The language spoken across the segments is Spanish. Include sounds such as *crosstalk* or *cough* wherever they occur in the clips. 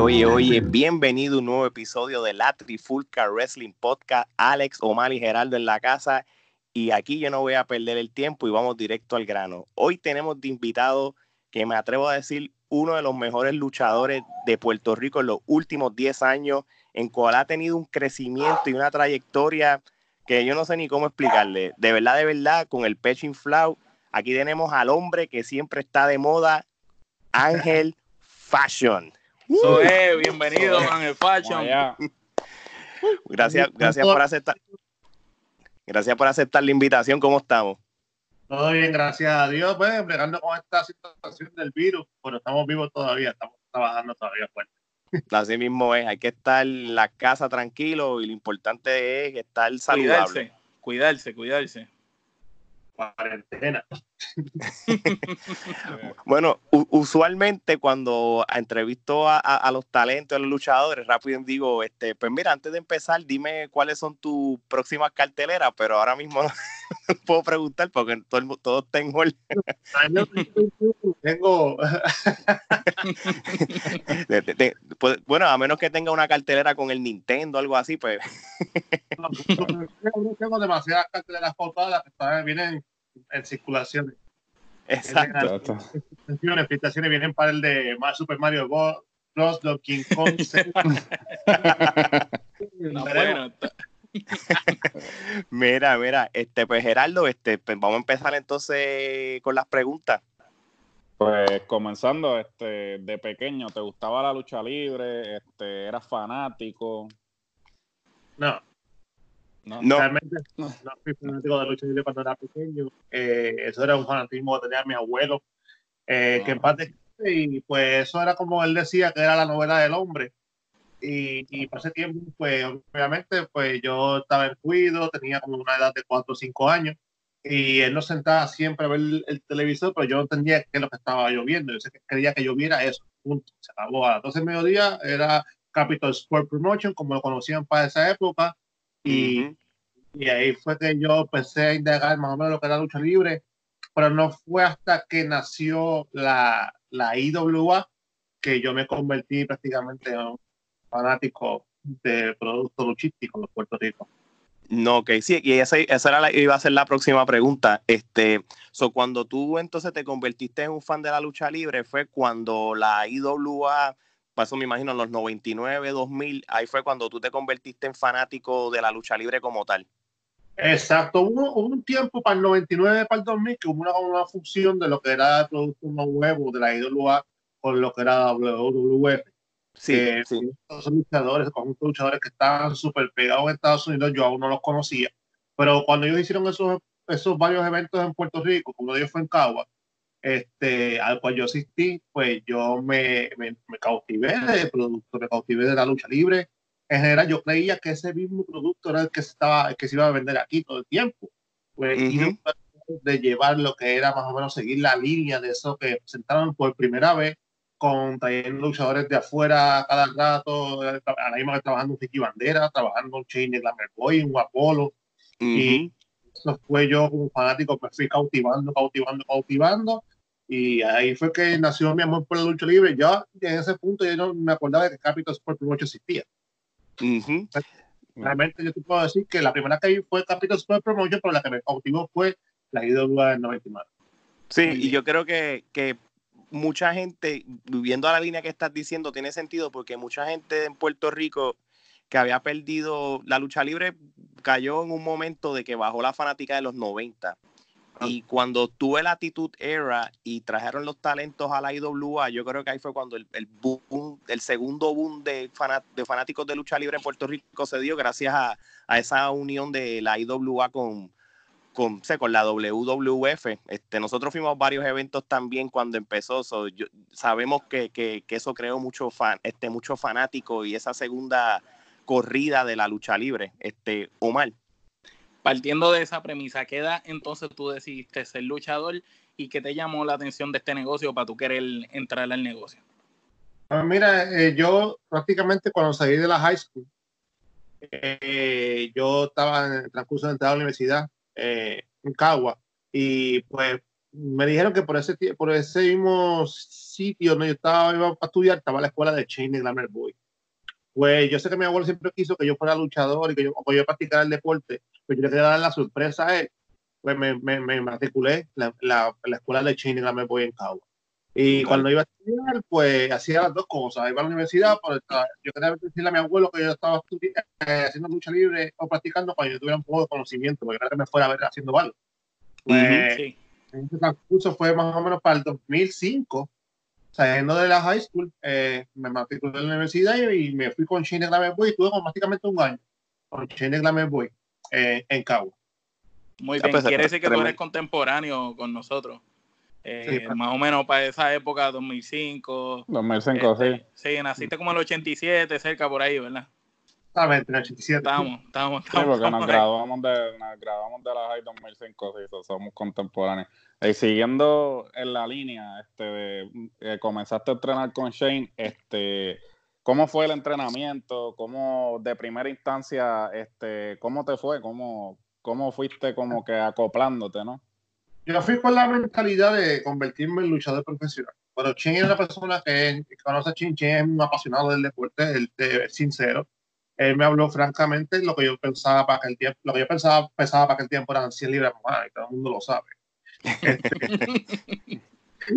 Oye, oye, oye, bienvenido a un nuevo episodio de la Trifulca Wrestling Podcast. Alex, Omar y Geraldo en la casa. Y aquí yo no voy a perder el tiempo y vamos directo al grano. Hoy tenemos de invitado que me atrevo a decir uno de los mejores luchadores de Puerto Rico en los últimos 10 años, en cual ha tenido un crecimiento y una trayectoria que yo no sé ni cómo explicarle. De verdad, de verdad, con el pecho inflado, aquí tenemos al hombre que siempre está de moda, *laughs* Ángel Fashion. So, eh, bienvenido, Ángel Fashion. Gracias, gracias por aceptar. Gracias por aceptar la invitación. ¿Cómo estamos? Todo bien, gracias a Dios. Pues, bregando con esta situación del virus, pero estamos vivos todavía, estamos trabajando todavía fuerte. Así mismo es, hay que estar en la casa tranquilo y lo importante es estar saludable. Cuidarse, cuidarse, cuidarse cuarentena. Bueno, usualmente cuando entrevisto a, los talentos, a los luchadores, rápido digo, este, pues mira, antes de empezar, dime cuáles son tus próximas carteleras, pero ahora mismo no puedo preguntar porque todo, todo tengo el... tengo... Pues, bueno, a menos que tenga una cartelera con el Nintendo, algo así, pues... tengo demasiadas carteleras fotadas que vienen en circulación. Exacto. Las felicitaciones vienen para el de Super Mario Bros. King Kong. *laughs* *laughs* mira, mira, este, pues Gerardo, este, pues vamos a empezar entonces con las preguntas. Pues comenzando, este, de pequeño, ¿te gustaba la lucha libre? Este, ¿Eras fanático? No, no. Realmente no. fui fanático de lucha libre cuando era pequeño. Eh, eso era un fanatismo que tenía mi abuelo, eh, que en parte, y pues eso era como él decía que era la novela del hombre. Y, y por ese tiempo, pues obviamente, pues yo estaba en cuido, tenía como una edad de 4 o 5 años, y él nos sentaba siempre a ver el, televisor, pero yo no entendía qué es lo que estaba lloviendo. Yo sé que quería que lloviera eso, punto. Se acabó a las 12 del mediodía, era Capital Sport Promotion, como lo conocían para esa época, y, y, ahí fue que yo empecé a indagar más o menos lo que era lucha libre, pero no fue hasta que nació la, la IWA que yo me convertí prácticamente en un fanático de productos luchísticos de Puerto Rico. No, ok, sí, y esa, esa era la, iba a ser la próxima pregunta. Este, so, cuando tú entonces te convertiste en un fan de la lucha libre, fue cuando la IWA pasó, me imagino, en los 99, 2000, ahí fue cuando tú te convertiste en fanático de la lucha libre como tal. Exacto, hubo, un tiempo para el 99, para el 2000, que hubo una, una función de lo que era el producto nuevo de la IWA con lo que era WWF. Sí, sí. Esos luchadores, con luchadores que estaban súper pegados en Estados Unidos, yo aún no los conocía. Pero cuando ellos hicieron esos, esos varios eventos en Puerto Rico, como ellos fue en Cagua, este, al cual yo asistí, pues yo me, me, cautivé del producto, me cautivé de la lucha libre. En general, yo creía que ese mismo producto era el que, estaba, que se iba a vender aquí todo el tiempo. Pues, de llevar lo que era más o menos seguir la línea de eso que presentaron por primera vez con también luchadores de afuera cada rato, ahora mismo trabajando un Ricky Bandera, trabajando un Chain de Glamour Boy, un Apolo, y eso fue yo como fanático, me fui cautivando, cautivando, cautivando. Y ahí fue que nació mi amor por la lucha libre. Ya en ese punto yo no me acordaba de que Capital Sport Promotion existía. Realmente yo te puedo decir que la primera que vi fue Capital Sport Promotion, pero la que me cautivó fue la IWA del 99. Sí, y yo creo que, que mucha gente, viviendo a la línea que estás diciendo, tiene sentido porque mucha gente en Puerto Rico que había perdido la lucha libre, cayó en un momento de que bajó la fanática de los 90. Ah. Y cuando tuve la actitud era y trajeron los talentos a la IWA, yo creo que ahí fue cuando el, el boom, el segundo boom de, de, fanáticos de lucha libre en Puerto Rico se dio gracias a, a esa unión de la IWA con, con, con la WWF. Este, nosotros fuimos a varios eventos también cuando empezó. sabemos que, que, que, eso creó mucho, fan, este, mucho fanático y esa segunda corrida de la lucha libre, este, Omar. Partiendo de esa premisa, ¿qué edad entonces tú decidiste ser luchador y qué te llamó la atención de este negocio para tú querer entrar al negocio? Pues mira, eh, yo prácticamente cuando salí de la high school, eh, yo estaba en el transcurso de entrar a la universidad eh, en Cagua y pues me dijeron que por ese, por ese mismo sitio donde yo estaba, iba a estudiar, estaba la escuela de Chain Glamour Boy. Pues yo sé que mi abuelo siempre quiso que yo fuera luchador y que yo, que yo practicara el deporte, pues yo le quería dar la sorpresa a él. Pues me, me, me matriculé en la, la, escuela de Chain y Glamour Boy en Cagua. Y cuando iba a estudiar, pues hacía las dos cosas. Iba a la universidad, pues, yo quería decirle a mi abuelo que yo estaba eh, haciendo lucha libre o practicando cuando yo tuviera un poco de conocimiento, porque quería que me fuera a ver haciendo algo. Pues, sí. Ese curso fue más o menos para el 2005. Saliendo de la high school, eh, me matriculé en la universidad y, me fui con Shane Glamour Boy y estuve como prácticamente un año con Shane Glamour Boy eh, en Cabo. Muy bien, quiere decir que tú eres contemporáneo con nosotros. Eh, pues. más o menos para esa época, 2005. 2005, sí. Sí, naciste como en el 87, cerca por ahí, ¿verdad? Exactamente, en el 87. Estamos, estamos, estamos. Sí, porque nos graduamos, de, nos graduamos de la High 2005, sí, somos contemporáneos. Y siguiendo en la línea, este, de, eh, comenzaste a entrenar con Shane, este, ¿cómo fue el entrenamiento? ¿Cómo, de primera instancia, este, cómo te fue? ¿Cómo, cómo fuiste como que acoplándote, no? yo fui con la mentalidad de convertirme en luchador profesional. Pero Chen es una persona que, conoce a Chen, Chen es un apasionado del deporte, él es sincero. Él me habló francamente lo que yo pensaba para aquel tiempo, lo que yo pensaba, pensaba para aquel tiempo eran 100 libras más, y todo el mundo lo sabe. *laughs*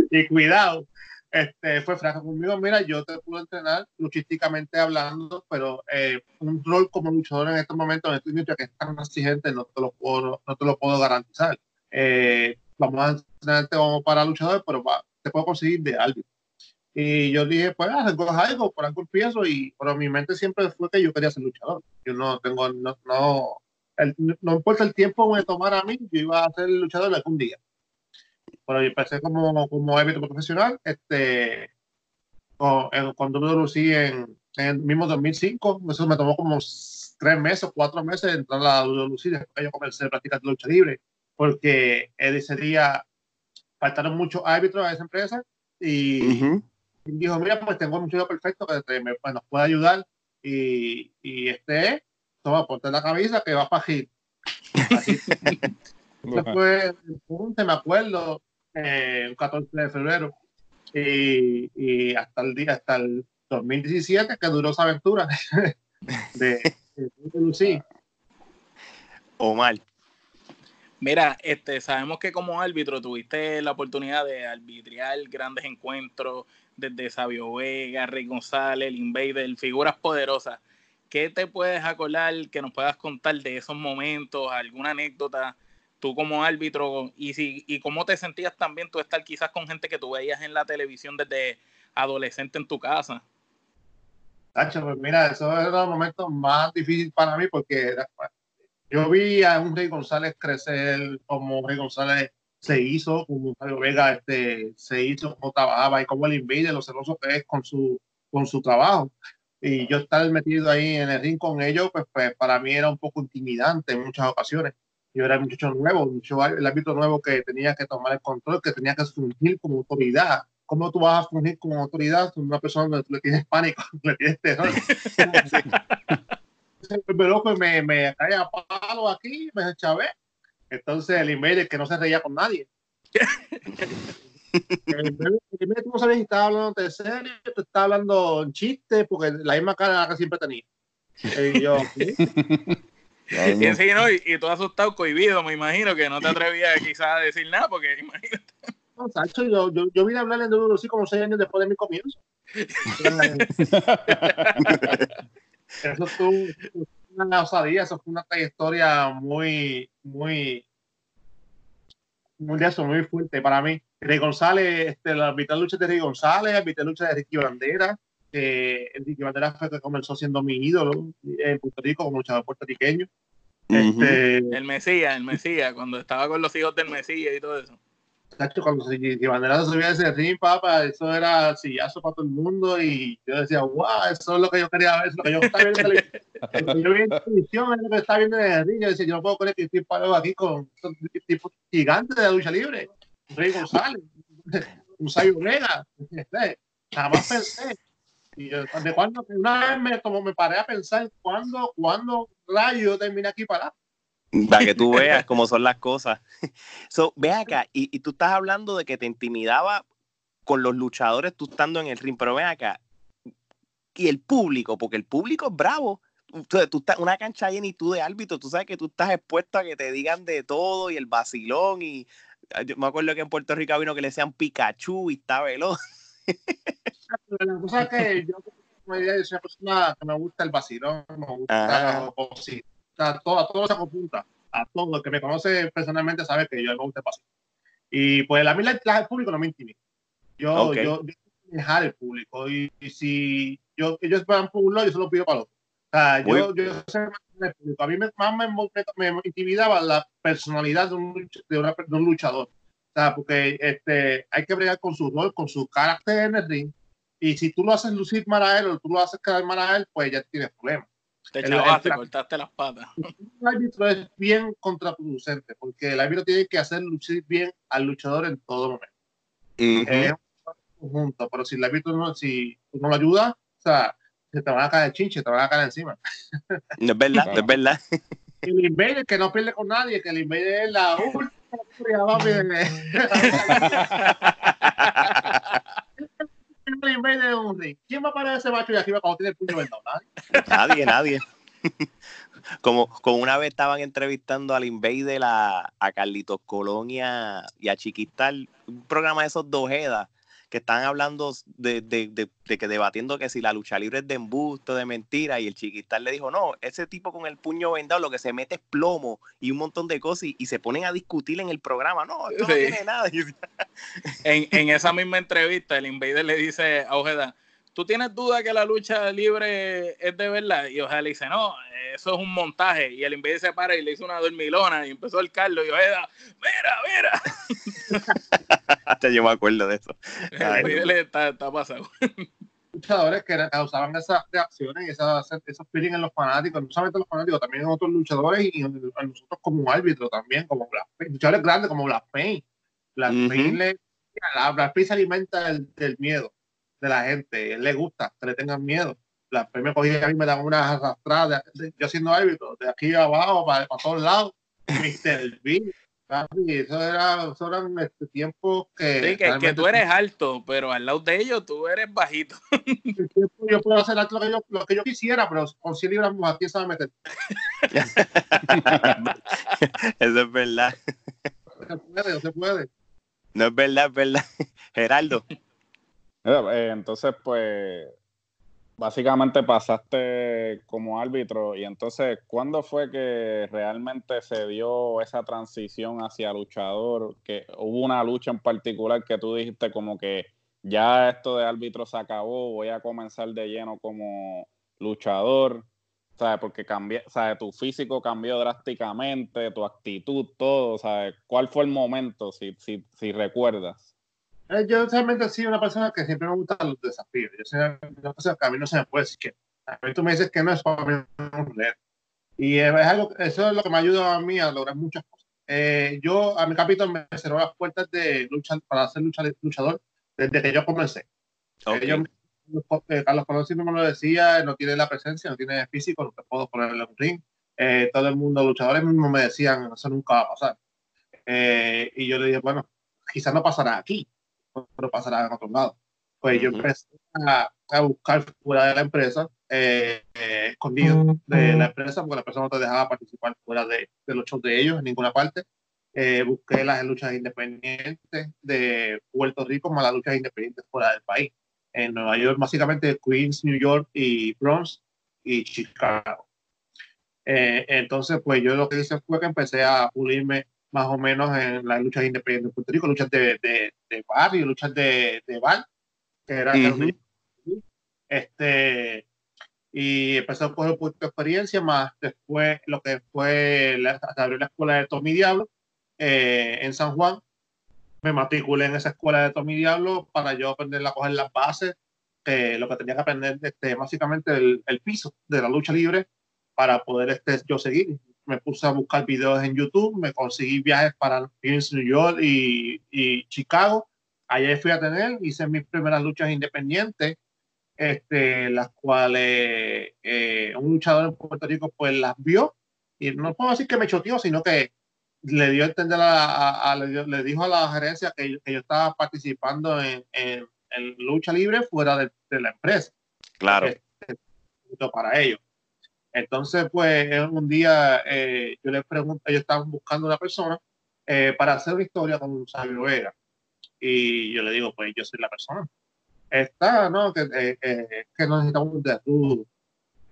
Y cuidado, este, fue franco conmigo, mira, yo te puedo entrenar luchísticamente hablando, pero eh, un rol como luchador en estos momentos en esta industria que es tan exigente no te lo puedo, no te lo puedo garantizar. Eh, vamos a entrenarte como para luchador, pero te puedo conseguir de alguien. Y yo dije, pues algo, algo, por algo empiezo, y pero mi mente siempre fue que yo quería ser luchador. Yo no tengo, no, no, no importa el tiempo que me tomara a mí, yo iba a ser luchador algún día. Pero yo empecé como, como árbitro profesional, este, cuando me lucí en, en el mismo 2005, eso me tomó como tres meses, cuatro meses entrar a la WC después que yo comencé a practicar lucha libre porque ese día faltaron muchos árbitros a esa empresa y, dijo, mira, pues tengo un muchacho perfecto que me, pues, nos puede ayudar y, y este toma, ponte la camisa que va para Gil. Después, *laughs* me acuerdo, eh, un 14 de febrero. Y, y, hasta el día, hasta el 2017 que duró esa aventura de, *laughs* de, de Omar, Mira, este, sabemos que como árbitro tuviste la oportunidad de arbitriar grandes encuentros desde Sabio Vega, Rey González, el Invader, figuras poderosas. ¿Qué te puedes acordar que nos puedas contar de esos momentos, alguna anécdota, tú como árbitro, y, si, y cómo te sentías también tú estar quizás con gente que tú veías en la televisión desde adolescente en tu casa? Tacho, pues mira, eso era los momentos más difíciles para mí porque yo vi a un Rey González crecer como Rey González se hizo, como Mario Vega este, se hizo, como trabajaba y como el invade, lo celoso que es con su, con su trabajo. Y yo estar metido ahí en el ring con ellos, pues, pues para mí era un poco intimidante en muchas ocasiones. Yo era un muchacho nuevo, mucho, el ámbito nuevo que tenía que tomar el control, que tenía que fungir como autoridad. ¿Cómo tú vas a fungir como autoridad con una persona que le tienes pánico, *laughs* le tienes terror? *laughs* y me, me cae a palo aquí, me chavé. Entonces el email que no se reía con nadie. *laughs* el tú no sabías si estaba hablando de serio, te estaba hablando en chiste, porque la misma cara que siempre tenía. Y yo, *laughs* y, en sí, ¿no? y, y, tú asustado, cohibido, me imagino que no te atrevías *laughs* quizás a decir nada, porque *laughs* imagínate. No, yo, yo, yo vine a hablar en así como seis años después de mi comienzo. eso fue una osadía, eso fue una trayectoria muy, muy, muy de eso, muy fuerte para mí. Rey González, este, la mitad lucha de Rey González, la mitad lucha de Ricky Bandera. Eh, Ricky Bandera fue que comenzó siendo mi ídolo en Puerto Rico como luchador puertorriqueño. este, el Mesías, el Mesías, cuando estaba con los hijos del Mesías y todo eso cuando se, si Bandera se subía a ese ring, papá, eso era sillazo para todo el mundo y yo decía, wow, eso es lo que yo quería ver, eso es lo que yo estaba viendo en televisión. yo vi en televisión, es lo que estaba viendo en el ring, yo decía, yo no puedo creer que estoy parado aquí con un tipo gigante de la lucha libre, un Rey González, un Sayo Vega, jamás pensé. Y yo, de cuando, una vez me, como me paré a pensar, ¿cuándo, cuándo rayo terminé aquí parado? Para que tú *laughs* veas cómo son las cosas. *laughs* So, ve acá, y, y, tú estás hablando de que te intimidaba con los luchadores tú estando en el ring, pero ven acá, y el público, porque el público es bravo. Tú, tú estás una cancha llena y tú de árbitro, tú sabes que tú estás expuesto a que te digan de todo y el vacilón y yo me acuerdo que en Puerto Rico vino que le decían Pikachu y está veloz. *laughs* La cosa es que yo soy una persona que me gusta el vacilón, me gusta la todo, a todo se apunta, a todo el que me conoce personalmente sabe que yo me gusta el vacilón. Y pues a mí la, el público no me intimida. Yo, yo, yo dejar el público y, si yo, ellos van por un lado, yo se lo pido para el otro. O sea, yo, yo sé el público. A mí me, más me, me, me, intimidaba la personalidad de un, de, una, de un luchador. O sea, porque este, hay que bregar con su rol, con su carácter en el ring. Y si tú lo haces lucir mal a él o tú lo haces quedar mal a él, pues ya tienes problemas. Te chavaste, cortaste las patas. *laughs* El árbitro es bien contraproducente porque el árbitro tiene que hacer lucir bien al luchador en todo momento. Es un conjunto, pero si el árbitro no, si no lo ayuda, o sea, se te van a caer chinche, te van a caer encima. No es verdad, es verdad. El invader que no pierde con nadie, que el invader es la última *laughs* ¿Quién va a parar ese macho de aquí cuando tiene el puño vendado? Nadie, nadie. *laughs* Como, como una vez estaban entrevistando al Invader a, a Carlitos Colonia y a Chiquistal, un programa de esos dos Edas que están hablando de, de, de, que debatiendo que si la lucha libre es de embusto, de mentira, y el chiquistal le dijo, no, ese tipo con el puño vendado lo que se mete es plomo y un montón de cosas y, se ponen a discutir en el programa, no, esto no tiene nada. *laughs* en, en esa misma entrevista, el Invader le dice a Ojeda, ¿tú tienes duda que la lucha libre es de verdad? Y Ojeda le dice, no, eso es un montaje. Y el Invader se para y le hizo una dormilona y empezó el Carlos y Ojeda, mira, mira. *laughs* Hasta yo me acuerdo de eso. *laughs* El está, está pasado. luchadores que causaban esas reacciones y esas, esos feelings en los fanáticos, no solamente en los fanáticos, también en otros luchadores y en, nosotros como árbitros también, como luchadores grandes como Black Pain. Black Pain le, la, se alimenta del, del miedo de la gente, él le gusta que le tengan miedo. La me cogía a mí me daban unas arrastradas, yo siendo árbitro, de aquí abajo para, para todos lados, Mr. B, eso, era, eso eran este, tiempos que... Sí, que, que, tú eres alto, pero al lado de ellos tú eres bajito. yo puedo hacer lo que yo, lo que yo quisiera, pero con 100 libras más, ¿quién sabe meter? *laughs* eso es verdad. No se puede, no se puede. No es verdad, es verdad. Geraldo. Eh, entonces, pues, básicamente pasaste como árbitro y entonces, ¿cuándo fue que realmente se dio esa transición hacia luchador? Que hubo una lucha en particular que tú dijiste como que ya esto de árbitro se acabó, voy a comenzar de lleno como luchador, ¿sabes? Porque. Tu físico cambió drásticamente, tu actitud, todo. ¿Cuál fue el momento, si, si, si recuerdas? Eh, yo realmente sido una persona que siempre me gustan los desafíos. Yo soy una persona que a mí no se me puede decir que. A mí tú me dices que no es para mí un Y es algo, eso es lo que me ayuda a mí a lograr muchas cosas. Eh, yo, a mi capítulo me cerró las puertas de lucha, para ser luchador desde que yo comencé. Eh, Carlos Colón siempre me lo decía, no tiene la presencia, no tiene físico, no te puedo poner en un ring. todo el mundo, luchadores mismos me decían, eso nunca va a pasar. y yo le dije, bueno, quizás no pasará aquí, pero pasará en otro lado. Pues yo empecé a, a, buscar fuera de la empresa, eh, eh, escondido de la empresa, porque la empresa no te dejaba participar fuera de, de los shows de ellos en ninguna parte. Eh, busqué las luchas independientes de Puerto Rico más las luchas independientes fuera del país. En Nueva York, básicamente Queens, New York y Bronx y Chicago. entonces, pues yo lo que hice fue que empecé a pulirme más o menos en las luchas independientes de Puerto Rico, luchas de, de, de barrio, luchas de, de bar, que era este y empecé a coger un poquito de experiencia, más después lo que fue, la, abrió la escuela de Tommy Diablo eh, en San Juan, me matriculé en esa escuela de Tommy Diablo para yo aprender a coger las bases, que lo que tenía que aprender, este, básicamente el, el piso de la lucha libre para poder este, yo seguir me puse a buscar videos en YouTube, me conseguí viajes para New York y, y Chicago. Allá fui a tener, hice mis primeras luchas independientes, este, las cuales eh, un luchador en Puerto Rico pues las vio y no puedo decir que me choteó, sino que le dio a entender a, le, dijo a la gerencia que, yo estaba participando en, en, lucha libre fuera de, la empresa. Claro. para ellos. Entonces, pues, un día eh, yo les pregunto, ellos estaban buscando una persona eh, para hacer una historia con Sabio Vega. Y yo le digo, pues, yo soy la persona. Está, ¿no? Que, eh, eh que necesitamos de tú.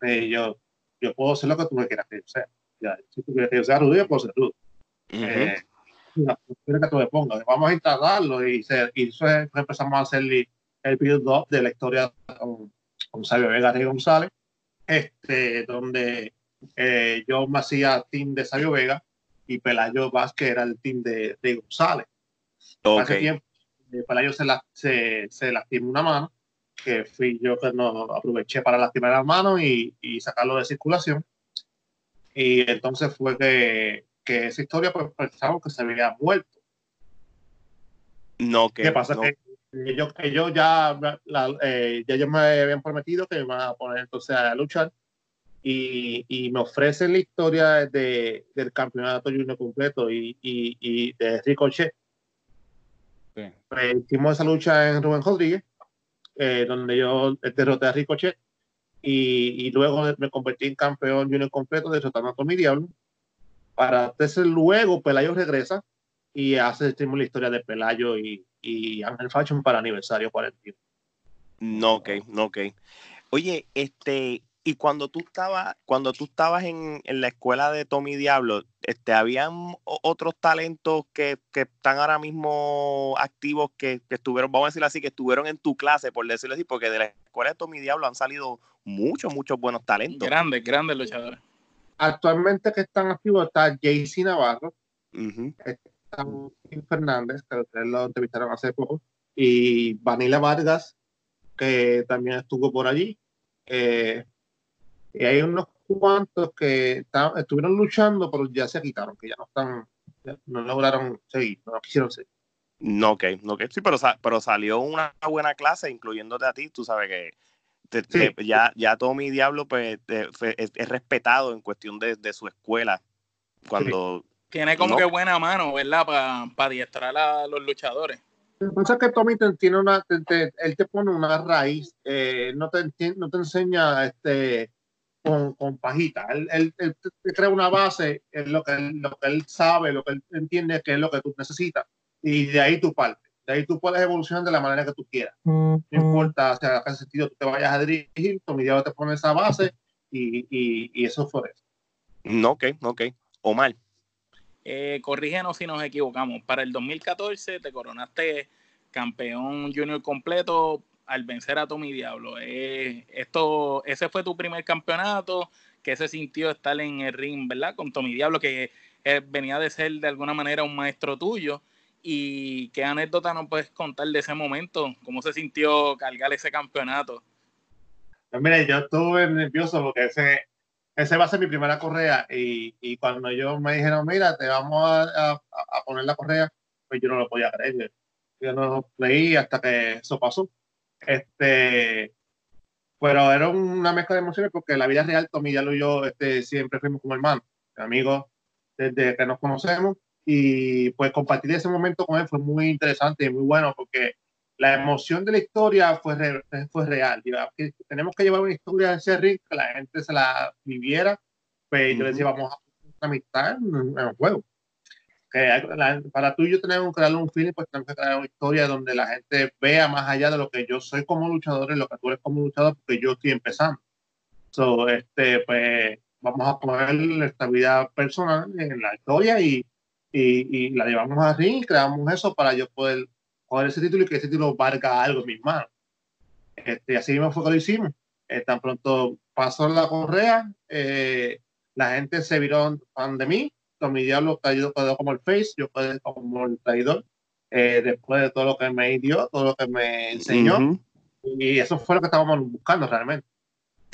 yo, yo puedo hacer lo que tú me quieras que yo sea. Ya, si tú quieres que yo sea rudo, yo puedo ser rudo. Uh que tú me pongas. Vamos a instalarlo y, se, y eso es, empezamos a hacer el, el build-up de la historia con, con Sabio Vega y González este, donde eh, yo me hacía team de Sabio Vega y Pelayo Vázquez era el team de, de González. Okay. Hace tiempo, eh, Pelayo se, la, se, se lastimó una mano, que fui yo que no aproveché para lastimar la mano y, y sacarlo de circulación. Y entonces fue que, que esa historia pues pensamos que se había muerto. No, que, ¿Qué pasa? Que ellos, ellos ya, eh, ya ellos me habían prometido que me iban a poner entonces a luchar y, y me ofrecen la historia de, del campeonato junior completo y, y, y de Ricochet. Sí. Pues, hicimos esa lucha en Rubén Rodríguez, eh, donde yo derroté a Ricochet y, y, luego me convertí en campeón junior completo derrotando a Tommy Diablo. Para entonces luego Pelayo regresa y hace la historia de Pelayo y, y Ángel Fashion para aniversario 41. No, ok, no, ok. Oye, este, y cuando tú estabas, cuando tú estabas en, en, la escuela de Tommy Diablo, este, ¿habían otros talentos que, que están ahora mismo activos que, que, estuvieron, vamos a decirlo así, que estuvieron en tu clase, por decirlo así, porque de la escuela de Tommy Diablo han salido muchos, muchos buenos talentos. Grandes, grandes luchadores. Actualmente que están activos está JC Navarro, Fernández, que lo entrevistaron hace poco, y Vanilla Vargas, que también estuvo por allí. Eh, y hay unos cuantos que estuvieron luchando, pero ya se quitaron, que ya no están, no lograron seguir, no quisieron seguir. No, ok, no, ok. Sí, pero, pero salió una buena clase, incluyéndote a ti, tú sabes que ya, ya Tommy Diablo pues, es, respetado en cuestión de, de su escuela. Cuando tiene como que buena mano, ¿verdad? Para pa adiestrar a los luchadores. Lo que pasa es que Tommy te, tiene una, él te pone una raíz, eh, no, te, no te enseña este, con, con pajita. Él, él, te crea una base, en lo que, lo que él sabe, lo que él entiende que es lo que tú necesitas. Y de ahí tu parte. De ahí tú puedes evolucionar de la manera que tú quieras. No importa, o sea, en qué sentido tú te vayas a dirigir, Tommy ya te pone esa base y, y, y eso eso. No, ok, ok. Omar. Eh, corrígenos si nos equivocamos. Para el 2014 te coronaste campeón junior completo al vencer a Tommy Diablo. Eh, esto, ese fue tu primer campeonato. que se sintió estar en el ring, verdad? Con Tommy Diablo, que eh, venía de ser de alguna manera un maestro tuyo. ¿Y qué anécdota nos puedes contar de ese momento? ¿Cómo se sintió cargar ese campeonato? Pues mira, yo estuve nervioso porque ese, esa va a ser mi primera correa y, y cuando yo me dijeron, mira, te vamos a, a, poner la correa, pues yo no lo podía creer. Yo, no lo leí hasta que eso pasó. Este, pero era una mezcla de emociones porque la vida real, Tommy ya y yo este, siempre fuimos como hermanos, amigos desde que nos conocemos y pues compartir ese momento con él fue muy interesante y muy bueno porque la emoción de la historia fue, fue real. tenemos que llevar una historia de ese ring que la gente se la viviera. Pues yo les decía, vamos a amistad en el juego. Que para tú y yo tenemos que darle un feeling, pues tenemos que crear una historia donde la gente vea más allá de lo que yo soy como luchador y lo que tú eres como luchador, porque yo estoy empezando. So, este, pues vamos a poner esta vida personal en la historia y, y, y la llevamos a ring, creamos eso para yo poder coger ese título y que ese título valga algo en mis manos. Este, así mismo fue que lo hicimos. Eh, tan pronto pasó la correa, eh, la gente se viró fan de mí. Tommy Diablo quedó, quedó como el face, yo quedé como el traidor. Eh, después de todo lo que me dio, todo lo que me enseñó. Y eso fue lo que estábamos buscando realmente.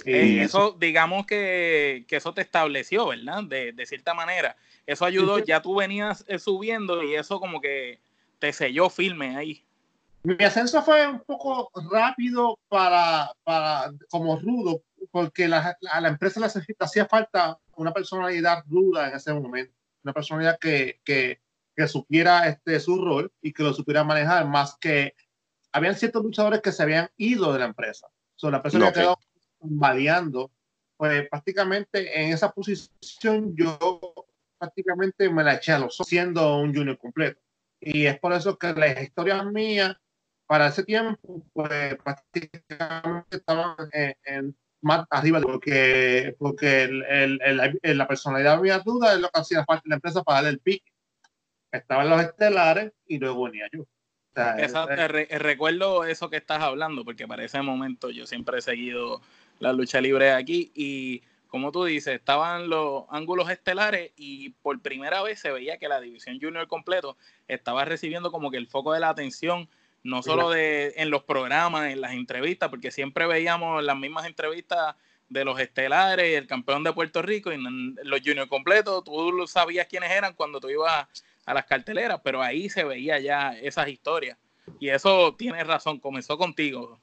Y eso, digamos que, que, eso te estableció, ¿verdad? De, de cierta manera. Eso ayudó, ya tú venías subiendo y eso como que te selló firme ahí. Mi ascenso fue un poco rápido para, para como rudo, porque la, a la empresa le hacía falta una personalidad ruda en ese momento, una personalidad que, que, que supiera este, su rol y que lo supiera manejar, más que habían ciertos luchadores que se habían ido de la empresa. So, la persona que quedó variando, pues prácticamente en esa posición yo prácticamente me la eché a los siendo un junior completo. Y es por eso que las historias mías para ese tiempo, pues prácticamente estaban en, más arriba, porque, porque el, el, la personalidad había duda es lo que hacía parte de la empresa para darle el pique. Estaban los estelares y luego venía yo. Exacto, recuerdo eso que estás hablando, porque para ese momento yo siempre he seguido la lucha libre aquí y como tú dices, estaban los ángulos estelares y por primera vez se veía que la división junior completo estaba recibiendo como que el foco de la atención, no solo de, en los programas, en las entrevistas, porque siempre veíamos las mismas entrevistas de los estelares y el campeón de Puerto Rico y los junior completos, tú sabías quiénes eran cuando tú ibas a las carteleras, pero ahí se veía ya esas historias. Y eso tiene razón, comenzó contigo.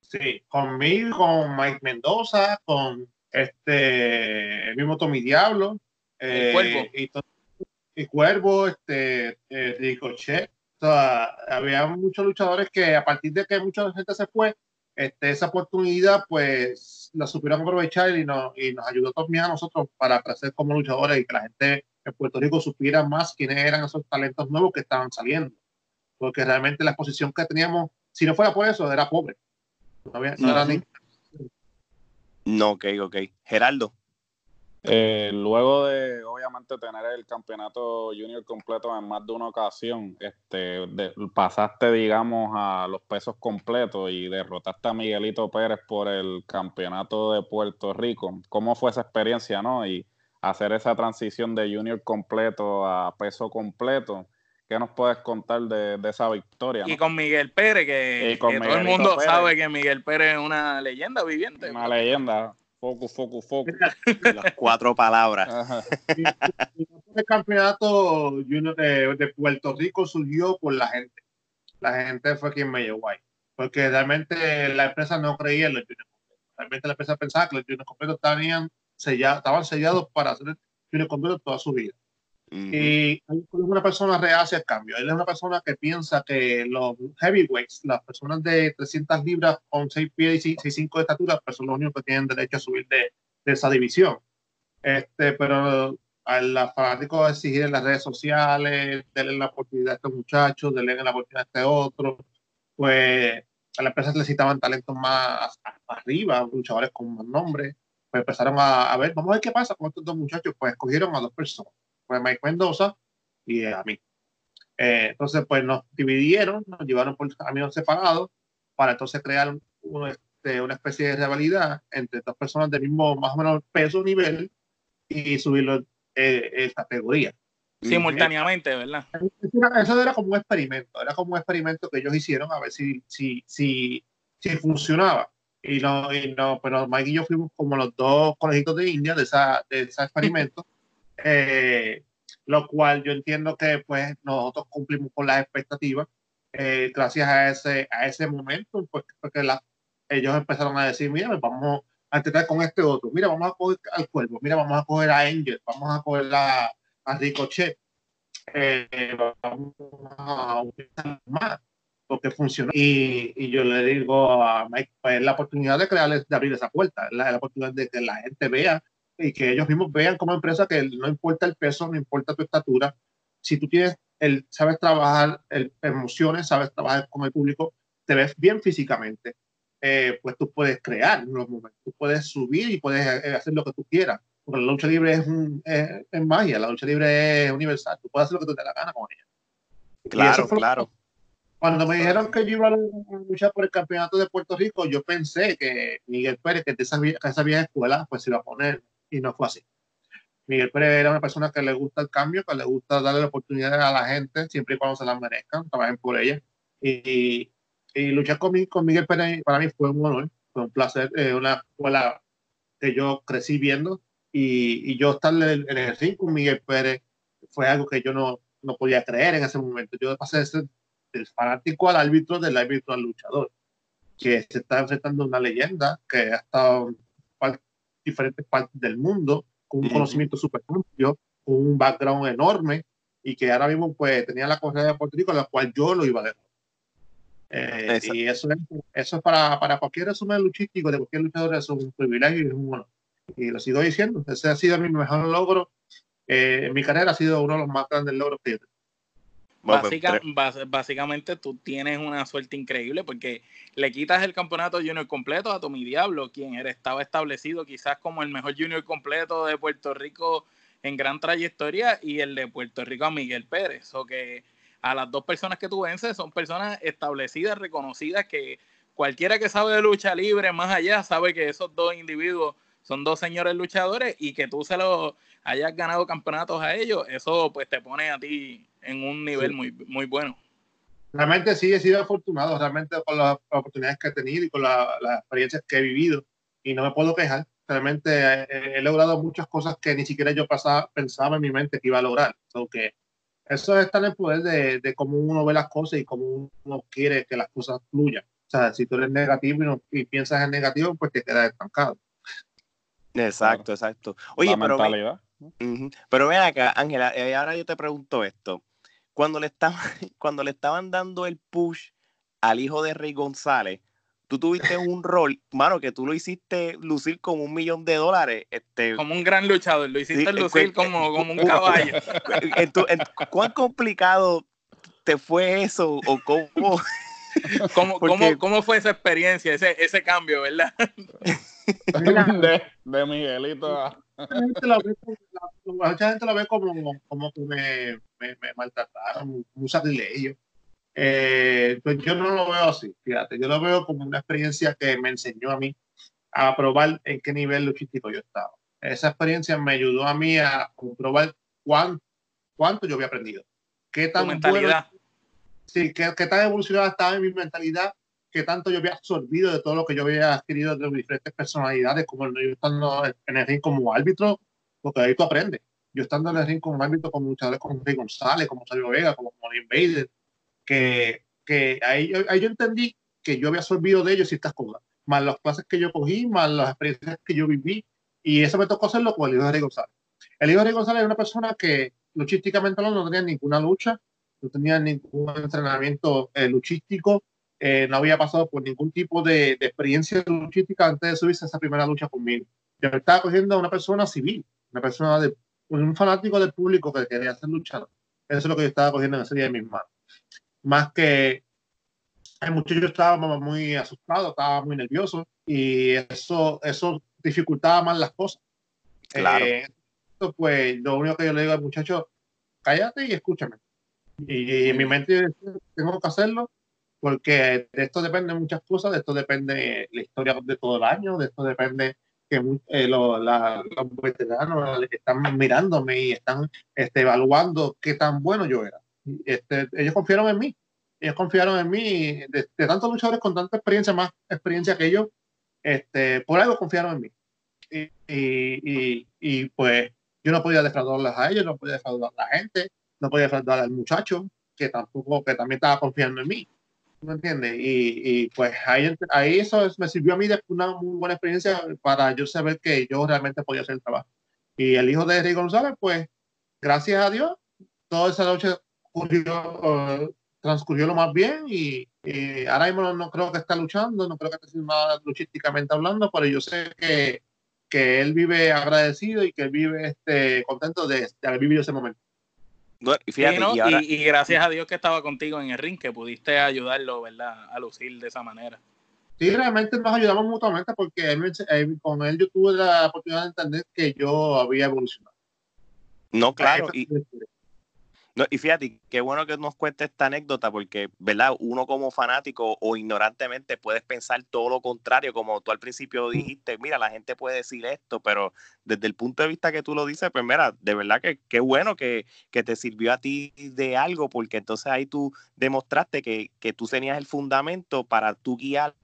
Sí, conmigo, con Mike Mendoza, con este el mismo Tommy Diablo, eh, Cuervo. Y, Cuervo, este, eh, Ricochet. O sea, había muchos luchadores que a partir de que mucha gente se fue, este, esa oportunidad pues la supieron aprovechar y nos, y nos ayudó también a nosotros para crecer como luchadores y que la gente en Puerto Rico supiera más quiénes eran esos talentos nuevos que estaban saliendo. Porque realmente la exposición que teníamos, si no fuera por eso, era pobre. No, era ni... no ok, ok. Geraldo. Eh, luego de obviamente tener el campeonato junior completo en más de una ocasión, este, pasaste, digamos, a los pesos completos y derrotaste a Miguelito Pérez por el campeonato de Puerto Rico. ¿Cómo fue esa experiencia, no? Y hacer esa transición de junior completo a peso completo. ¿Qué nos puedes contar de, esa victoria? Y con Miguel Pérez, que, todo el mundo sabe que Miguel Pérez es una leyenda viviente. Una leyenda. Focus, focus, focus. *laughs* Las cuatro palabras. el campeonato de, Puerto Rico surgió por la gente. La gente fue quien me llevó ahí. Porque realmente la empresa no creía en los juniors completos. Realmente la empresa pensaba que los juniors completos estaban estaban sellados para hacer el completo toda su vida. Y es una persona reacia al cambio. Él es una persona que piensa que los heavyweights, las personas de 300 libras con 6 pies y 6'5 de estatura, pues son los únicos que tienen derecho a subir de, de esa división. Este, pero al fanático exigir en las redes sociales, darle la oportunidad a estos muchachos, darle la oportunidad a este otro, pues a la empresa necesitaban talentos más arriba, luchadores con más nombre pues empezaron a, ver, vamos a ver qué pasa con estos dos muchachos, pues escogieron a dos personas, Mike Mendoza y a mí. Eh, entonces, pues nos dividieron, nos llevaron por caminos separados para entonces crear este, una especie de rivalidad entre dos personas del mismo, más o menos, peso, nivel y subirlo eh, en categoría. Simultáneamente, ¿verdad? Eso era como un experimento, era como un experimento que ellos hicieron a ver si, si, si, si funcionaba y no, y no, pero Mike y yo fuimos como los dos colegitos de India de, esa, de ese experimento, eh, lo cual yo entiendo que pues nosotros cumplimos con las expectativas eh, gracias a ese, a ese momento, pues, porque la, ellos empezaron a decir, mira, vamos a intentar con este otro, mira, vamos a coger al cuerpo, mira, vamos a coger a Angel, vamos a coger a, a Ricochet, eh, vamos a más porque funcionó. Y, y, yo le digo a Mike, pues la oportunidad de crearles, de abrir esa puerta, la, la oportunidad de que la gente vea y que ellos mismos vean como empresa que no importa el peso, no importa tu estatura, si tú tienes el, sabes trabajar el, emociones, sabes trabajar con el público, te ves bien físicamente, eh, pues tú puedes crear los momentos, tú puedes subir y puedes eh, hacer lo que tú quieras. Porque la lucha libre es, un, es, magia, la lucha libre es universal, tú puedes hacer lo que tú te la gana con ella. Claro, claro. Cuando me dijeron que yo iba a luchar por el campeonato de Puerto Rico, yo pensé que Miguel Pérez, que de esa, esa vieja escuela, pues se iba a poner, y no fue así. Miguel Pérez era una persona que le gusta el cambio, que le gusta darle la oportunidad a la gente, siempre y cuando se la merezcan, trabajen por ella. Y, y luchar con, con, Miguel Pérez para mí fue un honor, fue un placer, eh, una escuela que yo crecí viendo, y, y yo estar en el ring con Miguel Pérez fue algo que yo no, no podía creer en ese momento. Yo pasé de ser del fanático al árbitro, del árbitro al luchador, que se está enfrentando a una leyenda que ha estado en diferentes partes del mundo, con un conocimiento súper amplio, con un background enorme y que ahora mismo pues tenía la correa de Puerto Rico, la cual yo lo iba a dejar. Eh, y eso es, eso es para, para cualquier resumen luchístico de cualquier luchador, es un privilegio y es un honor. Y lo sigo diciendo, ese ha sido mi mejor logro. Eh, en mi carrera ha sido uno de los más grandes logros que pues, básicamente tú tienes una suerte increíble porque le quitas el campeonato junior completo a Tommy Diablo, quien estaba establecido quizás como el mejor junior completo de Puerto Rico en gran trayectoria y el de Puerto Rico a Miguel Pérez. O que a las dos personas que tú vences son personas establecidas, reconocidas, que cualquiera que sabe de lucha libre más allá sabe que esos dos individuos son dos señores luchadores y que tú se lo hayas ganado campeonatos a ellos, eso pues te pone a ti en un nivel muy, muy bueno. Realmente sí, he sido afortunado, realmente con las oportunidades que he tenido y con las experiencias que he vivido y no me puedo quejar. Realmente he, logrado muchas cosas que ni siquiera yo pasaba, pensaba en mi mente que iba a lograr. que eso está en el poder de, de, cómo uno ve las cosas y cómo uno quiere que las cosas fluyan. O sea, si tú eres negativo y, no, y piensas en negativo, pues te quedas estancado. Exacto, exacto. Oye, pero, pero ven acá, Ángela, eh, ahora yo te pregunto esto cuando le, estaban, *laughs* cuando le estaban dando el push al hijo de Rey González, tú tuviste *laughs* un rol, mano, que tú lo hiciste lucir como un millón de dólares. Este, como un gran luchador, lo hiciste lucir como, como un caballo. *laughs* ¿Cuán complicado te fue eso? ¿O cómo? ¿Cómo, cómo, cómo fue esa experiencia, ese, ese cambio, verdad? de, de Miguelito a mucha gente lo ve como, como que me, me, maltrataron, un sacrilegio. Eh, pues yo no lo veo así, fíjate, yo lo veo como una experiencia que me enseñó a mí a probar en qué nivel luchístico yo estaba. Esa experiencia me ayudó a mí a comprobar cuán, cuánto yo había aprendido. Qué tan mentalidad. sí, qué, qué tan evolucionada estaba en mi mentalidad que tanto yo había absorbido de todo lo que yo había adquirido de diferentes personalidades, como yo estando en el ring como árbitro, porque ahí tú aprendes. Yo estando en el ring como árbitro, como luchadores como Rey González, como Sabio Vega, como Molly Invader, que, que ahí, ahí yo entendí que yo había absorbido de ellos ciertas cosas, más las clases que yo cogí, más las experiencias que yo viví, y eso me tocó hacerlo con el hijo de Rey González. El hijo de Rey González es una persona que luchísticamente no tenía ninguna lucha, no tenía ningún entrenamiento eh, luchístico, eh, no había pasado por ningún tipo de, experiencia luchística antes de subirse a esa primera lucha conmigo. Yo estaba cogiendo a una persona civil, una persona de un fanático del público que quería ser luchador. Eso es lo que yo estaba cogiendo en ese día de mis manos. Más que muchos yo estaba muy asustado, estaba muy nervioso y eso, eso dificultaba más las cosas. Claro. Eh, pues lo único que yo le digo al muchacho, cállate y escúchame. Y, en mi mente tengo que hacerlo porque de esto depende muchas cosas, de esto depende la historia de todo el año, de esto depende que eh, los veteranos están mirándome y están este, evaluando qué tan bueno yo era. Este, ellos confiaron en mí, ellos confiaron en mí, de, tantos luchadores con tanta experiencia, más experiencia que ellos, este, por algo confiaron en mí. Y, y, y, pues yo no podía defraudarlas a ellos, no podía defraudar a la gente, no podía defraudar al muchacho que tampoco, que también estaba confiando en mí. ¿Me entiendes? Y, y, pues ahí, ahí eso me sirvió a mí de una muy buena experiencia para yo saber que yo realmente podía hacer el trabajo. Y el hijo de Rey González, pues, gracias a Dios, toda esa noche transcurrió lo más bien y, ahora mismo no, creo que está luchando, no creo que esté haciendo nada luchísticamente hablando, pero yo sé que, que él vive agradecido y que vive este, contento de, de haber vivido ese momento y, gracias a Dios que estaba contigo en el ring, que pudiste ayudarlo, ¿verdad? A lucir de esa manera. Sí, realmente nos ayudamos mutuamente porque con él yo tuve la oportunidad de entender que yo había evolucionado. No, claro. Y, no, y fíjate, qué bueno que nos cuente esta anécdota, porque, ¿verdad? Uno como fanático o ignorantemente puedes pensar todo lo contrario, como tú al principio dijiste, mira, la gente puede decir esto, pero desde el punto de vista que tú lo dices, pues mira, de verdad que qué bueno que, te sirvió a ti de algo, porque entonces ahí tú demostraste que, que tú tenías el fundamento para tu guiar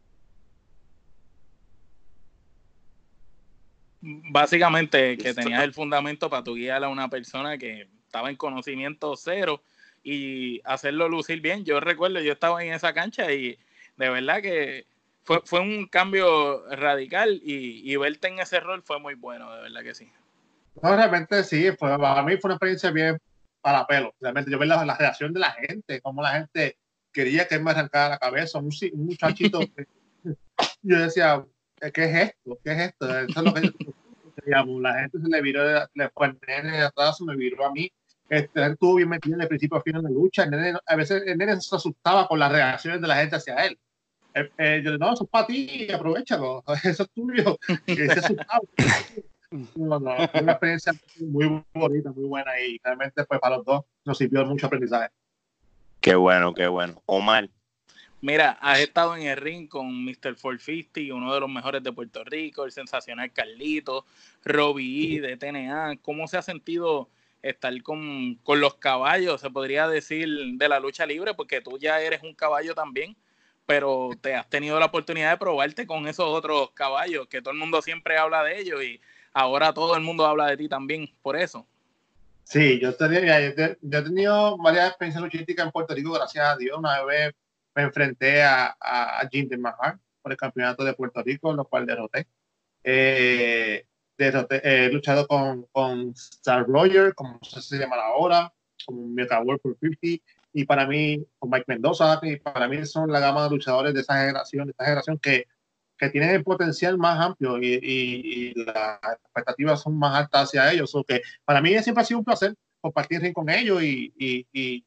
básicamente que tenías el fundamento para tu guiar a una persona que estaba en conocimiento cero y hacerlo lucir bien. Yo recuerdo, yo estaba en esa cancha y de verdad que fue, fue un cambio radical y, verte en ese rol fue muy bueno, de verdad que sí. No, realmente sí, para mí fue una experiencia bien para pelo. Realmente yo vi la, la reacción de la gente, cómo la gente quería que él me arrancara la cabeza. Un, muchachito, *laughs* yo decía, ¿qué es esto? ¿Qué es esto? Eso es lo que yo, *laughs* La gente se le viró, le fue el nene de atrás, me viró a mí. Este, él estuvo bien metido en el principio a fin de la lucha. a veces el nene se asustaba con las reacciones de la gente hacia él. Eh, eh, yo no, eso es para ti, aprovechalo, *laughs* eso es tuyo. Y se asustaba. *laughs* No, no, fue una experiencia muy bonita, muy buena y realmente pues para los dos nos sirvió mucho aprendizaje. Qué bueno, qué bueno. Omar. Mira, has estado en el ring con Mr. 450, uno de los mejores de Puerto Rico, el sensacional Carlito, Robbie E de TNA. ¿Cómo se ha sentido estar con, con, los caballos, se podría decir, de la lucha libre? Porque tú ya eres un caballo también, pero te has tenido la oportunidad de probarte con esos otros caballos, que todo el mundo siempre habla de ellos y ahora todo el mundo habla de ti también por eso. Sí, yo, tenía, yo, he tenido varias experiencias luchísticas en Puerto Rico, gracias a Dios. Una vez me enfrenté a, a Jinder Mahal por el campeonato de Puerto Rico, lo cual derroté. Eh, derroté he luchado con, con Star Roger, como se llama ahora, con Meta World por 50, y para mí, con Mike Mendoza, y para mí son la gama de luchadores de esa generación, de esta generación que que tienen el potencial más amplio y, y, las expectativas son más altas hacia ellos. O que para mí siempre ha sido un placer compartir con ellos y, y,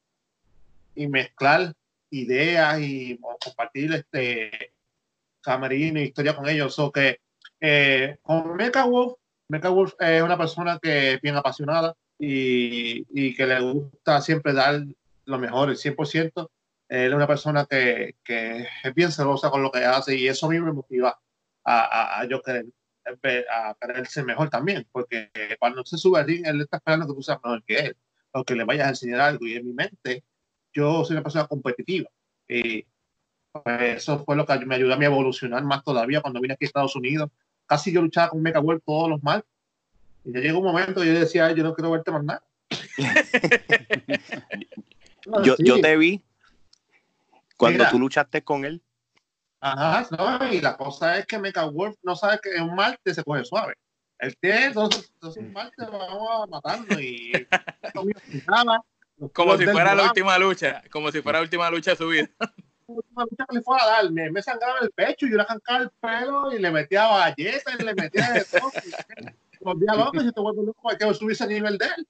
mezclar ideas y compartir este camerino y historia con ellos. O que eh, con Mecha Wolf, Mecha Wolf es una persona que es bien apasionada y, y que le gusta siempre dar lo mejor, el 100%. Él es una persona que, que, es bien celosa con lo que hace y eso a mí me motiva a, a, yo querer, a querer ser mejor también, porque cuando se sube al ring, él está esperando que tú seas mejor que él, o que le vayas a enseñar algo. Y en mi mente, yo soy una persona competitiva. Y pues, eso fue lo que me ayudó a mí a evolucionar más todavía cuando vine aquí a Estados Unidos. Casi yo luchaba con Mega World todos los martes. Y ya llegó un momento y yo decía, yo no quiero verte más nada. *laughs* yo, yo te vi cuando tú luchaste con él. Ajá, no, y la cosa es que Mecha Wolf no sabe que es un martes se coge suave. El tiene, entonces, entonces un martes vamos a matarlo y *laughs* como si fuera la última lucha, como si fuera la última lucha de su vida. *laughs* Lucha que le fue a dar, me, me sangraba el pecho y yo le arrancaba el pelo y le metía galletas y le metía de todo. *laughs* Los días locos y te vuelvo loco, hay que subirse a nivel de él.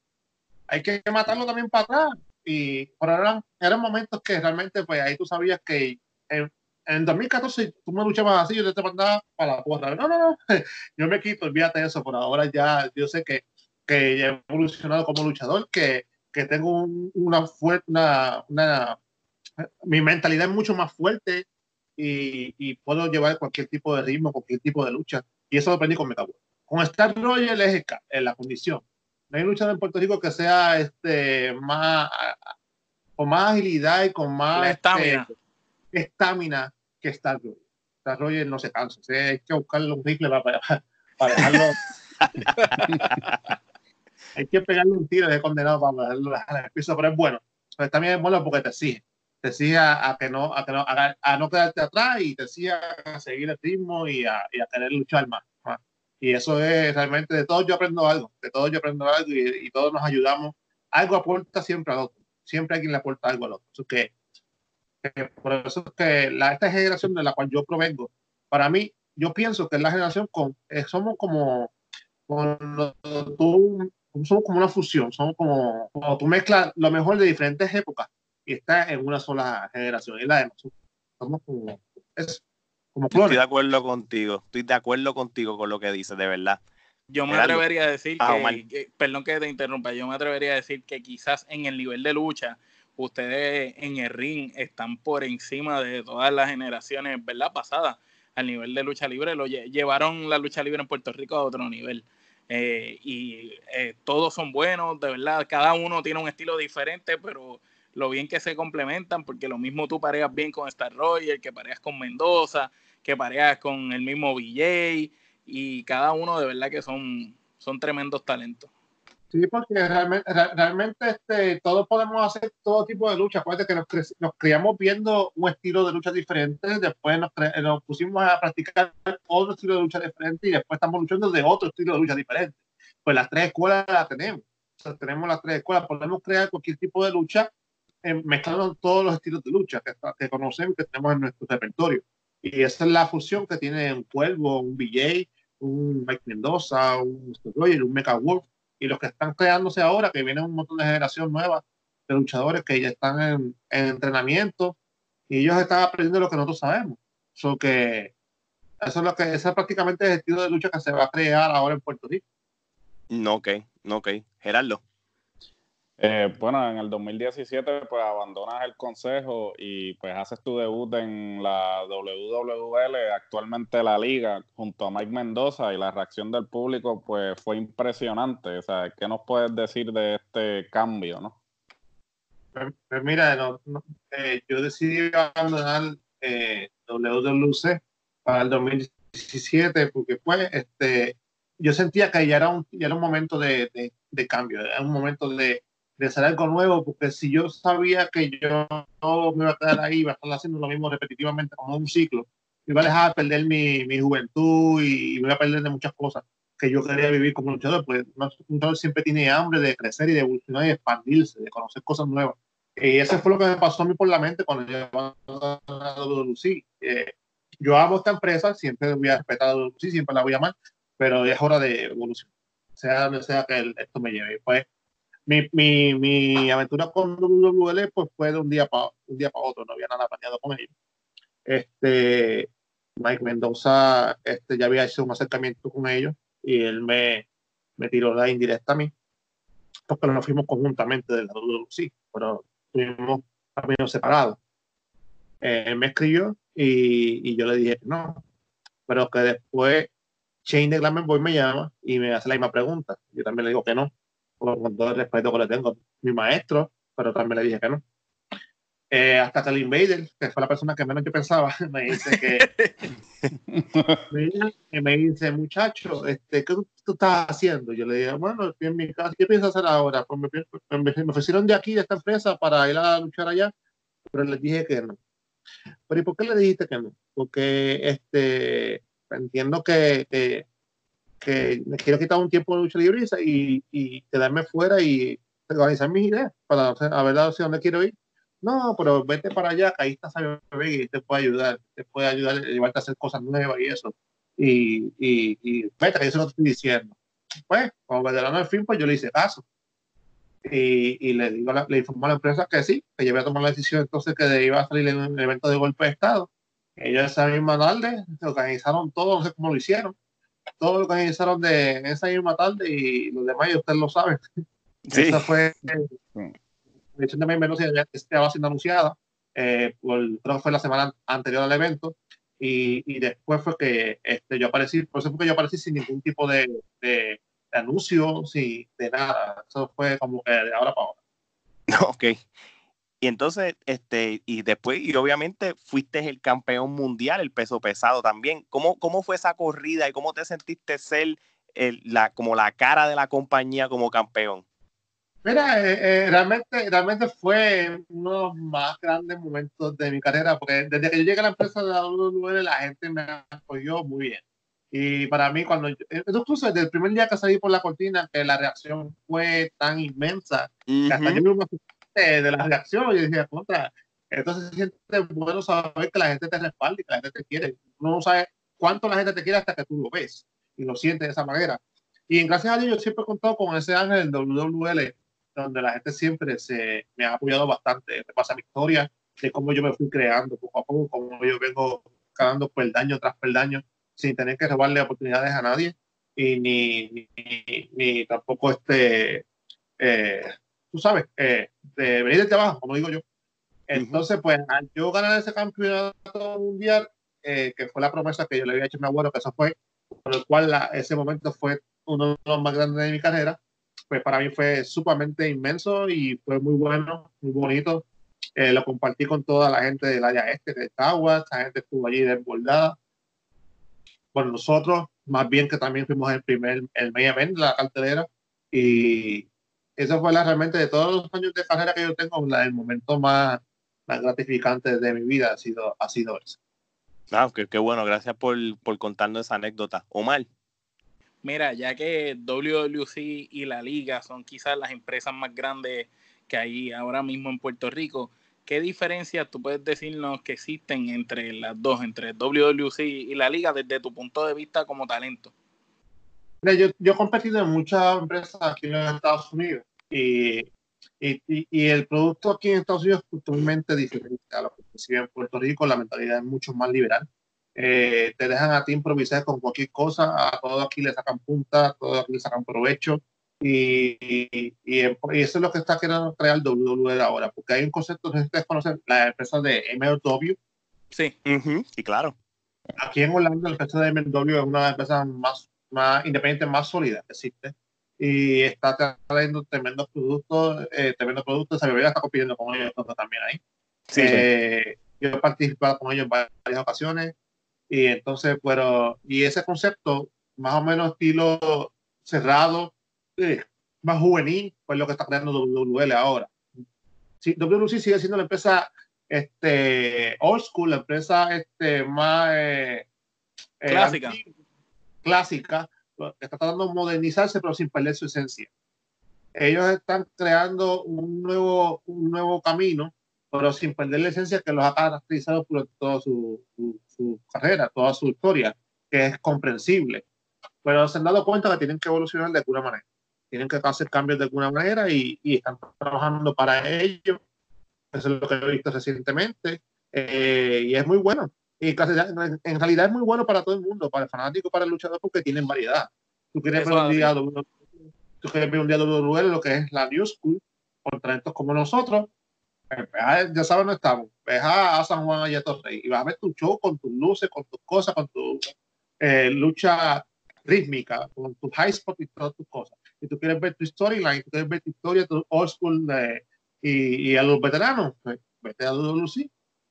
Hay que matarlo también para atrás y por eran, eran momentos que realmente, pues ahí tú sabías que en, en 2014 tú me luchabas así, yo te mandaba para la porra. No, no, no, *laughs* yo me quito, olvídate eso. Por ahora ya yo sé que, que he evolucionado como luchador, que, que tengo una fuerte, una, una, mi mentalidad es mucho más fuerte y, y, puedo llevar cualquier tipo de ritmo, cualquier tipo de lucha. Y eso lo aprendí con Mecabo. Con Star Royal es en la condición no hay luchador en Puerto Rico que sea este más con más agilidad y con más estamina este, que Star Roger. Star Roger no se cansa. hay que buscarle un rifle para, para dejarlo. *laughs* hay que pegarle un tiro de condenado para dejarlo al piso, pero es bueno. Pero también es bueno porque te exige. Te exige a, que no, a, que no, a, no quedarte atrás y te exige a seguir el ritmo y a, y a querer luchar más. Y eso es realmente de todos yo aprendo algo, de todos yo aprendo algo y, todos nos ayudamos. Algo aporta siempre al otro, siempre alguien le aporta algo al otro. Eso que, por eso es que la, esta generación de la cual yo provengo, para mí, yo pienso que es la generación con, eh, somos como, tú, somos como una fusión, somos como, como tú mezclas lo mejor de diferentes épocas y está en una sola generación. Y la de somos como, es, Estoy de acuerdo contigo, estoy de acuerdo contigo con lo que dices, de verdad. Yo me atrevería a decir ah, que, perdón que te interrumpa, yo me atrevería a decir que quizás en el nivel de lucha, ustedes en el ring están por encima de todas las generaciones, ¿verdad? Pasadas. Al nivel de lucha libre, lo llevaron la lucha libre en Puerto Rico a otro nivel. Eh, y eh, todos son buenos, de verdad, cada uno tiene un estilo diferente, pero lo bien que se complementan, porque lo mismo tú pareas bien con Star Roger, que pareas con Mendoza, que pareas con el mismo BJ y cada uno de verdad que son, son tremendos talentos. Sí, porque realmente, realmente este, todos podemos hacer todo tipo de lucha. Acuérdate que nos, nos criamos viendo un estilo de lucha diferente, después nos, nos, pusimos a practicar otro estilo de lucha diferente y después estamos luchando de otro estilo de lucha diferente. pues las tres escuelas las tenemos. O sea, tenemos las tres escuelas, podemos crear cualquier tipo de lucha mezclando todos los estilos de lucha que, que conocemos que tenemos en nuestro repertorio. Y esa es la fusión que tiene un Cuervo, un BJ, un Mike Mendoza, un Mr. Roger, un Mecha Wolf, y los que están creándose ahora, que viene un montón de generación nueva de luchadores que ya están en, entrenamiento y ellos están aprendiendo lo que nosotros sabemos. So que eso es lo que, ese es prácticamente el estilo de lucha que se va a crear ahora en Puerto Rico. No, ok, no, ok. Gerardo. Eh, bueno, en el 2017 pues abandonas el consejo y pues haces tu debut en la WWL, actualmente la liga, junto a Mike Mendoza y la reacción del público pues fue impresionante. O sea, ¿qué nos puedes decir de este cambio, no? Pues, pues mira, eh, yo decidí abandonar eh, para el 2017 porque pues este, yo sentía que ya era un, ya era un momento de, de cambio, era un momento de hacer algo nuevo, porque si yo sabía que yo no me iba a quedar ahí, iba a estar haciendo lo mismo repetitivamente como un ciclo, iba a dejar de perder mi, mi juventud y, me iba a perder de muchas cosas que yo quería vivir como luchador, pues un luchador siempre tiene hambre de crecer y de evolucionar y de expandirse, de conocer cosas nuevas. Y eso fue lo que me pasó a mí por la mente cuando yo a WC. Eh, yo amo esta empresa, siempre voy a respetar a WC, siempre la voy a amar, pero es hora de evolución, sea donde sea que esto me lleve. Pues mi, mi, mi aventura con WWL pues fue de un día para un día para otro, no había nada planeado con ellos. Este, Mike Mendoza este, ya había hecho un acercamiento con ellos y él me, me tiró la indirecta a mí, porque nos fuimos conjuntamente de la WWC, pero tuvimos caminos separados. Eh, él me escribió y, y, yo le dije no, pero que después Shane de Glamour Boy me llama y me hace la misma pregunta. Yo también le digo que no con todo el respeto que le tengo mi maestro, pero también le dije que no. Eh, hasta que el Invader, que fue la persona que menos yo pensaba, *laughs* me dice que *laughs* me, dice, muchacho, este, ¿qué tú, estás haciendo? Yo le dije, bueno, estoy en mi casa, ¿qué piensas hacer ahora? Pues me, me, ofrecieron de aquí, de esta empresa, para ir a luchar allá, pero les dije que no. Pero ¿y por qué le dijiste que no? Porque este, entiendo que, que que me quiero quitar un tiempo de lucha libre y, y quedarme fuera y organizar mis ideas para a ver dónde quiero ir. No, pero vete para allá, ahí está Sabio y te puede ayudar, te puede ayudar a llevarte a hacer cosas nuevas y eso. Y, y, vete, que eso lo estoy diciendo. Pues, como veterano del fin, pues yo le hice caso. Y, y le digo, le informó a la empresa que sí, que yo iba a tomar la decisión entonces que iba a salir en un evento de golpe de Estado. Ellos esa misma tarde se organizaron todo, no sé cómo lo hicieron todo lo que organizaron de esa misma tarde y los demás, y ustedes lo saben. Sí. Esa fue la edición de menos ya estaba siendo anunciada, eh, por, creo que fue la semana anterior al evento, y, y, después fue que este, yo aparecí, por eso fue que yo aparecí sin ningún tipo de, de, de anuncio, sin, de nada. Eso fue como que de ahora para ahora. *laughs* Ok. Y entonces, este, y después, y obviamente fuiste el campeón mundial, el peso pesado también. ¿Cómo, cómo fue esa corrida y cómo te sentiste ser el, la, como la cara de la compañía como campeón? Mira, eh, eh, realmente, realmente fue uno de los más grandes momentos de mi carrera, porque desde que yo llegué a la empresa de la WWE, la gente me apoyó muy bien. Y para mí, cuando yo, eh, incluso desde el primer día que salí por la cortina, que la reacción fue tan inmensa, que hasta yo mismo de la reacción. Y decía, contra, entonces se siente bueno saber que la gente te respalda y que la gente te quiere. Uno no sabe cuánto la gente te quiere hasta que tú lo ves y lo sientes de esa manera. Y en gracias a Dios yo siempre he contado con ese ángel del WWL, donde la gente siempre se, me ha apoyado bastante. Me pasa mi historia de cómo yo me fui creando poco a poco, cómo yo vengo ganando peldaño tras peldaño sin tener que robarle oportunidades a nadie y ni, ni, ni tampoco este, eh, tú sabes, eh, de venir desde abajo, como digo yo. Entonces, pues, al yo ganar ese campeonato mundial, eh, que fue la promesa que yo le había hecho a mi abuelo, que eso fue, por el cual ese momento fue uno de los más grandes de mi carrera, pues para mí fue sumamente inmenso y fue muy bueno, muy bonito. Eh, lo compartí con toda la gente del área este de Tahuas, la gente estuvo allí desbordada. Bueno, nosotros, más bien que también fuimos el primer, el main event de la cartelera, y, eso fue la, realmente de todos los años de carrera que yo tengo, el momento más, más gratificante de mi vida ha sido, ha sido ese. Ah, qué, qué bueno, gracias por, por contarnos esa anécdota. Omar. Mira, ya que WWC y la liga son quizás las empresas más grandes que hay ahora mismo en Puerto Rico, ¿qué diferencias tú puedes decirnos que existen entre las dos, entre WWC y la liga, desde tu punto de vista como talento? Yo, yo he competido en muchas empresas aquí en los Estados Unidos y, y, y, el producto aquí en Estados Unidos es totalmente diferente a lo que se en Puerto Rico. La mentalidad es mucho más liberal. Eh, te dejan a ti improvisar con cualquier cosa, a todo aquí le sacan punta, a todo aquí le sacan provecho. Y, y, y, eso es lo que está queriendo crear WWE ahora, porque hay un concepto, que ustedes conocen la empresa de MLW. Sí, y claro. Aquí en Orlando la empresa de MLW es una de las empresas más más independiente, más sólida que existe. Y está trayendo tremendos productos, eh, tremendos productos. Sabioría está compitiendo con ellos también ahí. Sí, eh, Yo he participado con ellos en varias ocasiones. Y entonces, pero, y ese concepto, más o menos estilo cerrado, eh, más juvenil, pues lo que está creando WL ahora. Sí, sigue siendo la empresa este, old school, la empresa este, más eh, clásica clásica, está tratando de modernizarse, pero sin perder su esencia. Ellos están creando un nuevo, un nuevo camino, pero sin perder la esencia que los ha caracterizado por toda su, su, carrera, toda su historia, que es comprensible. Pero se han dado cuenta que tienen que evolucionar de alguna manera. Tienen que hacer cambios de alguna manera y, y están trabajando para ello. Eso es lo que he visto recientemente. Eh, y es muy bueno. Y en realidad es muy bueno para todo el mundo, para el fanático, para el luchador, porque tienen variedad. Tú quieres ver un día tú quieres ver un día WWE, lo que es la New School, con talentos como nosotros, eh, ya sabes, no estamos. Ves a, San Juan y a Torrey y vas a ver tu show con tus luces, con tus cosas, con tu eh, lucha rítmica, con tu high spot y todas tus cosas. Y tú quieres ver tu storyline, tú quieres ver tu historia, tu old school y, y, a los veteranos, pues, vete a WWE,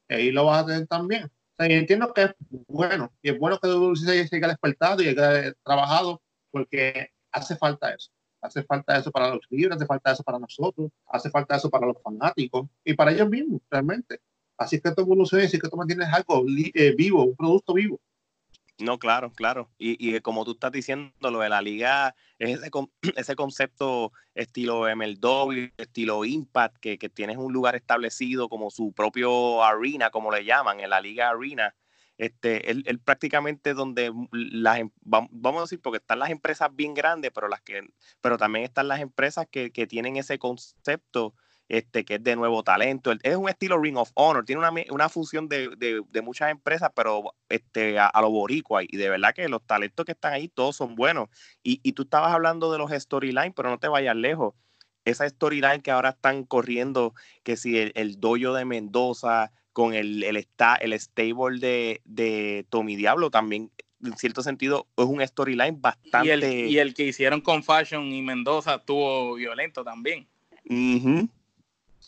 ahí lo vas a tener también entiendo que es bueno, y es bueno que WWE se haya despertado y haya trabajado, porque hace falta eso. Hace falta eso para los libres, hace falta eso para nosotros, hace falta eso para los fanáticos y para ellos mismos, realmente. Así que esto evoluciona así que tú mantienes algo eh, vivo, un producto vivo. No, claro, claro. Y, y, como tú estás diciendo, lo de la liga es ese, *clears throat* ese concepto estilo MLW, estilo Impact, que, que, tienes un lugar establecido como su propio arena, como le llaman, en la liga arena. Este, él, él prácticamente donde las, em, vamos a decir, porque están las empresas bien grandes, pero las que, pero también están las empresas que, que tienen ese concepto este, que es de nuevo talento. Es un estilo Ring of Honor, tiene una, una función de, de, de, muchas empresas, pero este, a, lo boricua. Y de verdad que los talentos que están ahí, todos son buenos. Y, y tú estabas hablando de los storylines, pero no te vayas lejos. Esa storyline que ahora están corriendo, que si el, el dojo de Mendoza con el, el, el stable de, de Tommy Diablo también en cierto sentido es un storyline bastante. Y el, y el, que hicieron con Fashion y Mendoza estuvo violento también.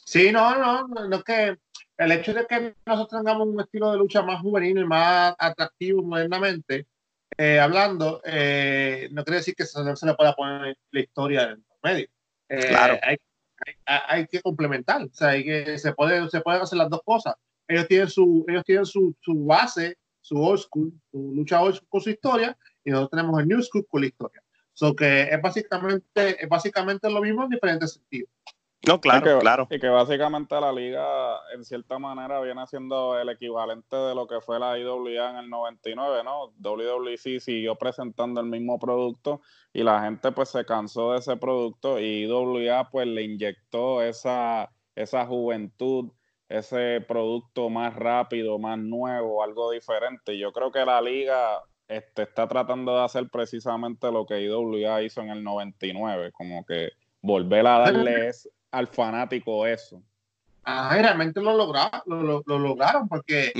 Sí, no, no, no, es que el hecho de que nosotros tengamos un estilo de lucha más juvenil y más atractivo modernamente, eh, hablando, eh, no quiere decir que no se le pueda poner la historia en medio. Eh, claro. Hay, hay, que complementar, o sea, hay que, se, puede, se pueden hacer las dos cosas. Ellos tienen su, ellos tienen su, su base, su old school, su lucha old school con su historia, y nosotros tenemos el new school con la historia. So que es básicamente, es básicamente lo mismo en diferentes sentidos. No, claro, claro. Y que básicamente la liga, en cierta manera, viene siendo el equivalente de lo que fue la IWA en el 99, ¿no? WWC siguió presentando el mismo producto y la gente pues se cansó de ese producto y IWA pues le inyectó esa, esa juventud, ese producto más rápido, más nuevo, algo diferente. Yo creo que la liga este, está tratando de hacer precisamente lo que IWA hizo en el 99, como que volver a darles al fanático eso. Ah, realmente lo lograron, lo, lograron porque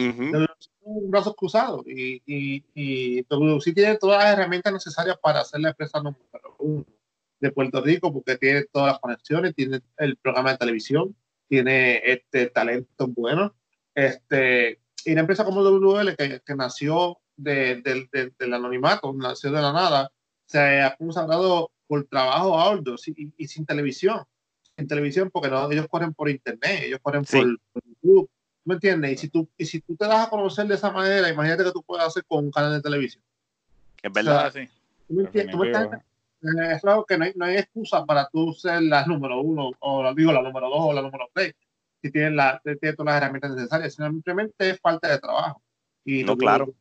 un brazo cruzado y, y, y sí tiene todas las herramientas necesarias para ser la empresa número uno de Puerto Rico porque tiene todas las conexiones, tiene el programa de televisión, tiene este talento bueno, este y una empresa como WL que, que nació de, del anonimato, nació de la nada, se ha consagrado por trabajo a y, y sin televisión en televisión porque no, ellos corren por internet, ellos corren por, YouTube, ¿me entiendes? Y si, tú, y si tú te das a conocer de esa manera, imagínate que tú puedes hacer con un canal de televisión. Es verdad. es algo que no hay, no hay, excusa para tú ser la número uno, o digo la número dos o la número tres, si tienes, la, tienes todas las herramientas necesarias, simplemente es falta de trabajo. Y no, claro.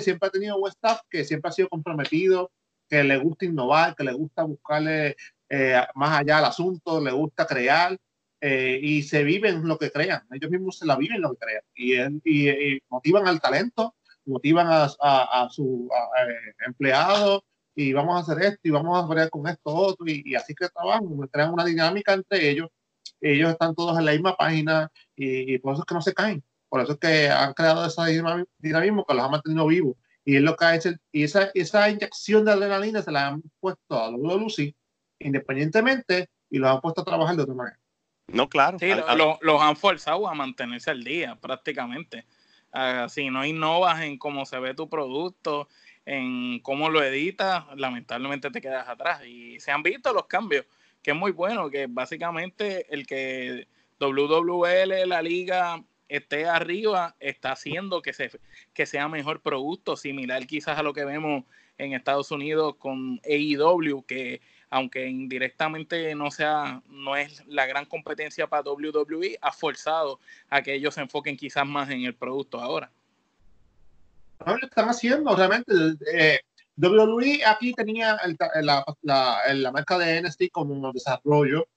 siempre ha tenido un staff que siempre ha sido comprometido, que le gusta innovar, que le gusta buscarle eh, más allá al asunto, le gusta crear eh, y se viven lo que crean. Ellos mismos se la viven lo que crean y, y, motivan al talento, motivan a, a, su eh, empleado y vamos a hacer esto y vamos a ver con esto otro y, así que trabajan, crean una dinámica entre ellos. Ellos están todos en la misma página y, por eso es que no se caen. Por eso es que han creado ese dinamismo que los ha mantenido vivos. Y es lo que ha hecho, y esa, esa inyección de adrenalina se la han puesto a los Lucy independientemente y los han puesto a trabajar de otra manera. No, claro. Sí, los han forzado a mantenerse al día prácticamente. Uh, si no innovas en cómo se ve tu producto, en cómo lo editas, lamentablemente te quedas atrás. Y se han visto los cambios, que es muy bueno, que básicamente el que WWL, la liga, esté arriba, está haciendo que, se, que sea mejor producto, similar quizás a lo que vemos en Estados Unidos con AEW, que aunque indirectamente no sea, no es la gran competencia para WWE, ha forzado a que ellos se enfoquen quizás más en el producto ahora. No, lo están haciendo realmente. Eh, WWE aquí tenía la, la, marca de NXT como un desarrollo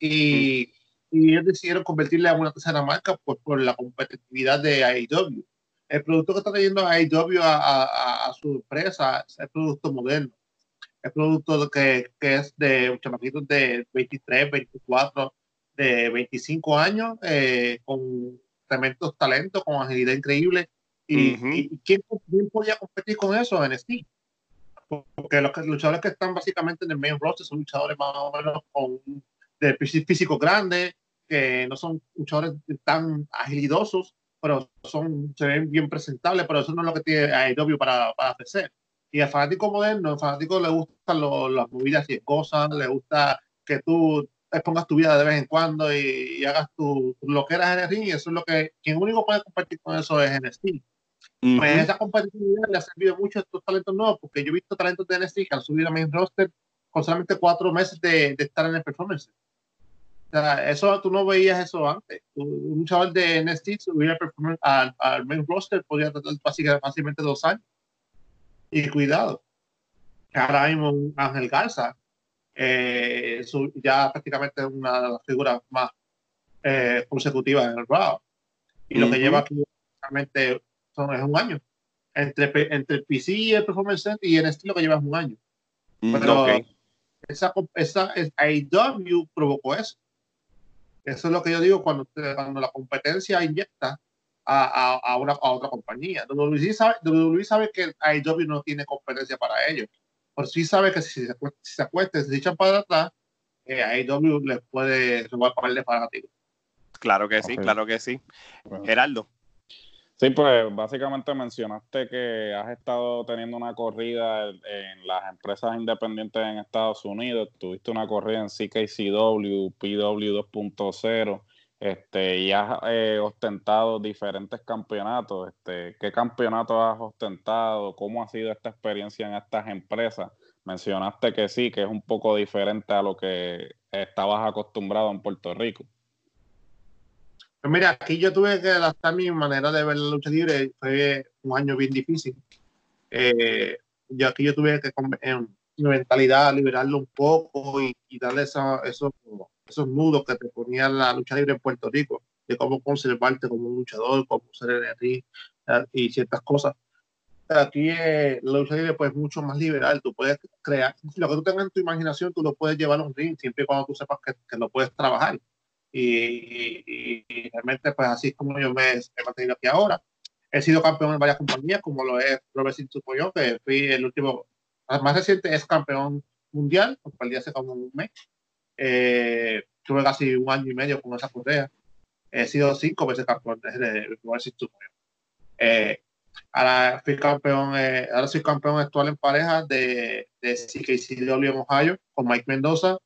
y, y, ellos decidieron convertirla en una tercera marca por, por la competitividad de AEW. El producto que está trayendo AEW a, a, a, su empresa es el producto moderno. El producto que, que es de chamaquitos de 23, 24, de 25 años, eh, con tremendos talentos, con agilidad increíble ¿Y, ¿quién, podía competir con eso en Steam? Porque los luchadores que están básicamente en el main roster son luchadores más o menos con de físico grande, que no son luchadores tan agilidosos, pero son, se ven bien presentables, pero eso no es lo que tiene AEW para, para ofrecer. Y al fanático moderno, al fanático le gustan las movidas cosas, le gusta que tú expongas tu vida de vez en cuando y, hagas tu, lo que eras en el ring, y eso es lo que, quien único puede compartir con eso es en Steam. Pues esa competitividad le ha servido mucho a estos talentos nuevos, porque yo he visto talentos de NXT que han subido a main roster con solamente cuatro meses de, de estar en el performance. O sea, eso tú no veías eso antes. Un chaval de NXT subir al, al, main roster podía tratar fácilmente dos años. Y cuidado. Ahora mismo Ángel Garza eh, ya prácticamente es una de las figuras más eh, consecutivas en el Raw. Y lo que lleva aquí realmente es un año. Entre, entre el PC y el Performance Center y el estilo que llevas un año. Mm, Pero esa, esa, AEW provocó eso. Eso es lo que yo digo cuando, cuando la competencia inyecta a, a, una, a otra compañía. WWE sabe, WWE sabe que AEW no tiene competencia para ellos. Por sí sabe que si se, si se acuestan, si se echan para atrás, eh, AEW les puede robar para ti. Claro que sí, claro que sí. Geraldo. Sí, pues básicamente mencionaste que has estado teniendo una corrida en las empresas independientes en Estados Unidos, tuviste una corrida en CKCW, PW 2.0, este, y has eh, ostentado diferentes campeonatos. Este, ¿Qué campeonato has ostentado? ¿Cómo ha sido esta experiencia en estas empresas? Mencionaste que sí, que es un poco diferente a lo que estabas acostumbrado en Puerto Rico. Pues mira, aquí yo tuve que adaptar mi manera de ver la lucha libre. Fue un año bien difícil. Eh, yo aquí yo tuve que en mi mentalidad liberarlo un poco y, darle esos, esos nudos que te ponía la lucha libre en Puerto Rico, de cómo conservarte como un luchador, cómo ser el y ciertas cosas. Aquí eh, la lucha libre pues, es mucho más liberal. Tú puedes crear, lo que tú tengas en tu imaginación, tú lo puedes llevar a un ring, siempre y cuando tú sepas que, que lo puedes trabajar y, realmente pues así es como yo me he mantenido aquí ahora. He sido campeón en varias compañías, como lo es Robert yo, que fui el último, más reciente es campeón mundial, el hace como un mes. Eh, tuve casi un año y medio con esa correa. He sido cinco veces campeón de Robert eh, ahora fui campeón, eh, ahora soy campeón actual en pareja de, de CKCW en Ohio con Mike Mendoza.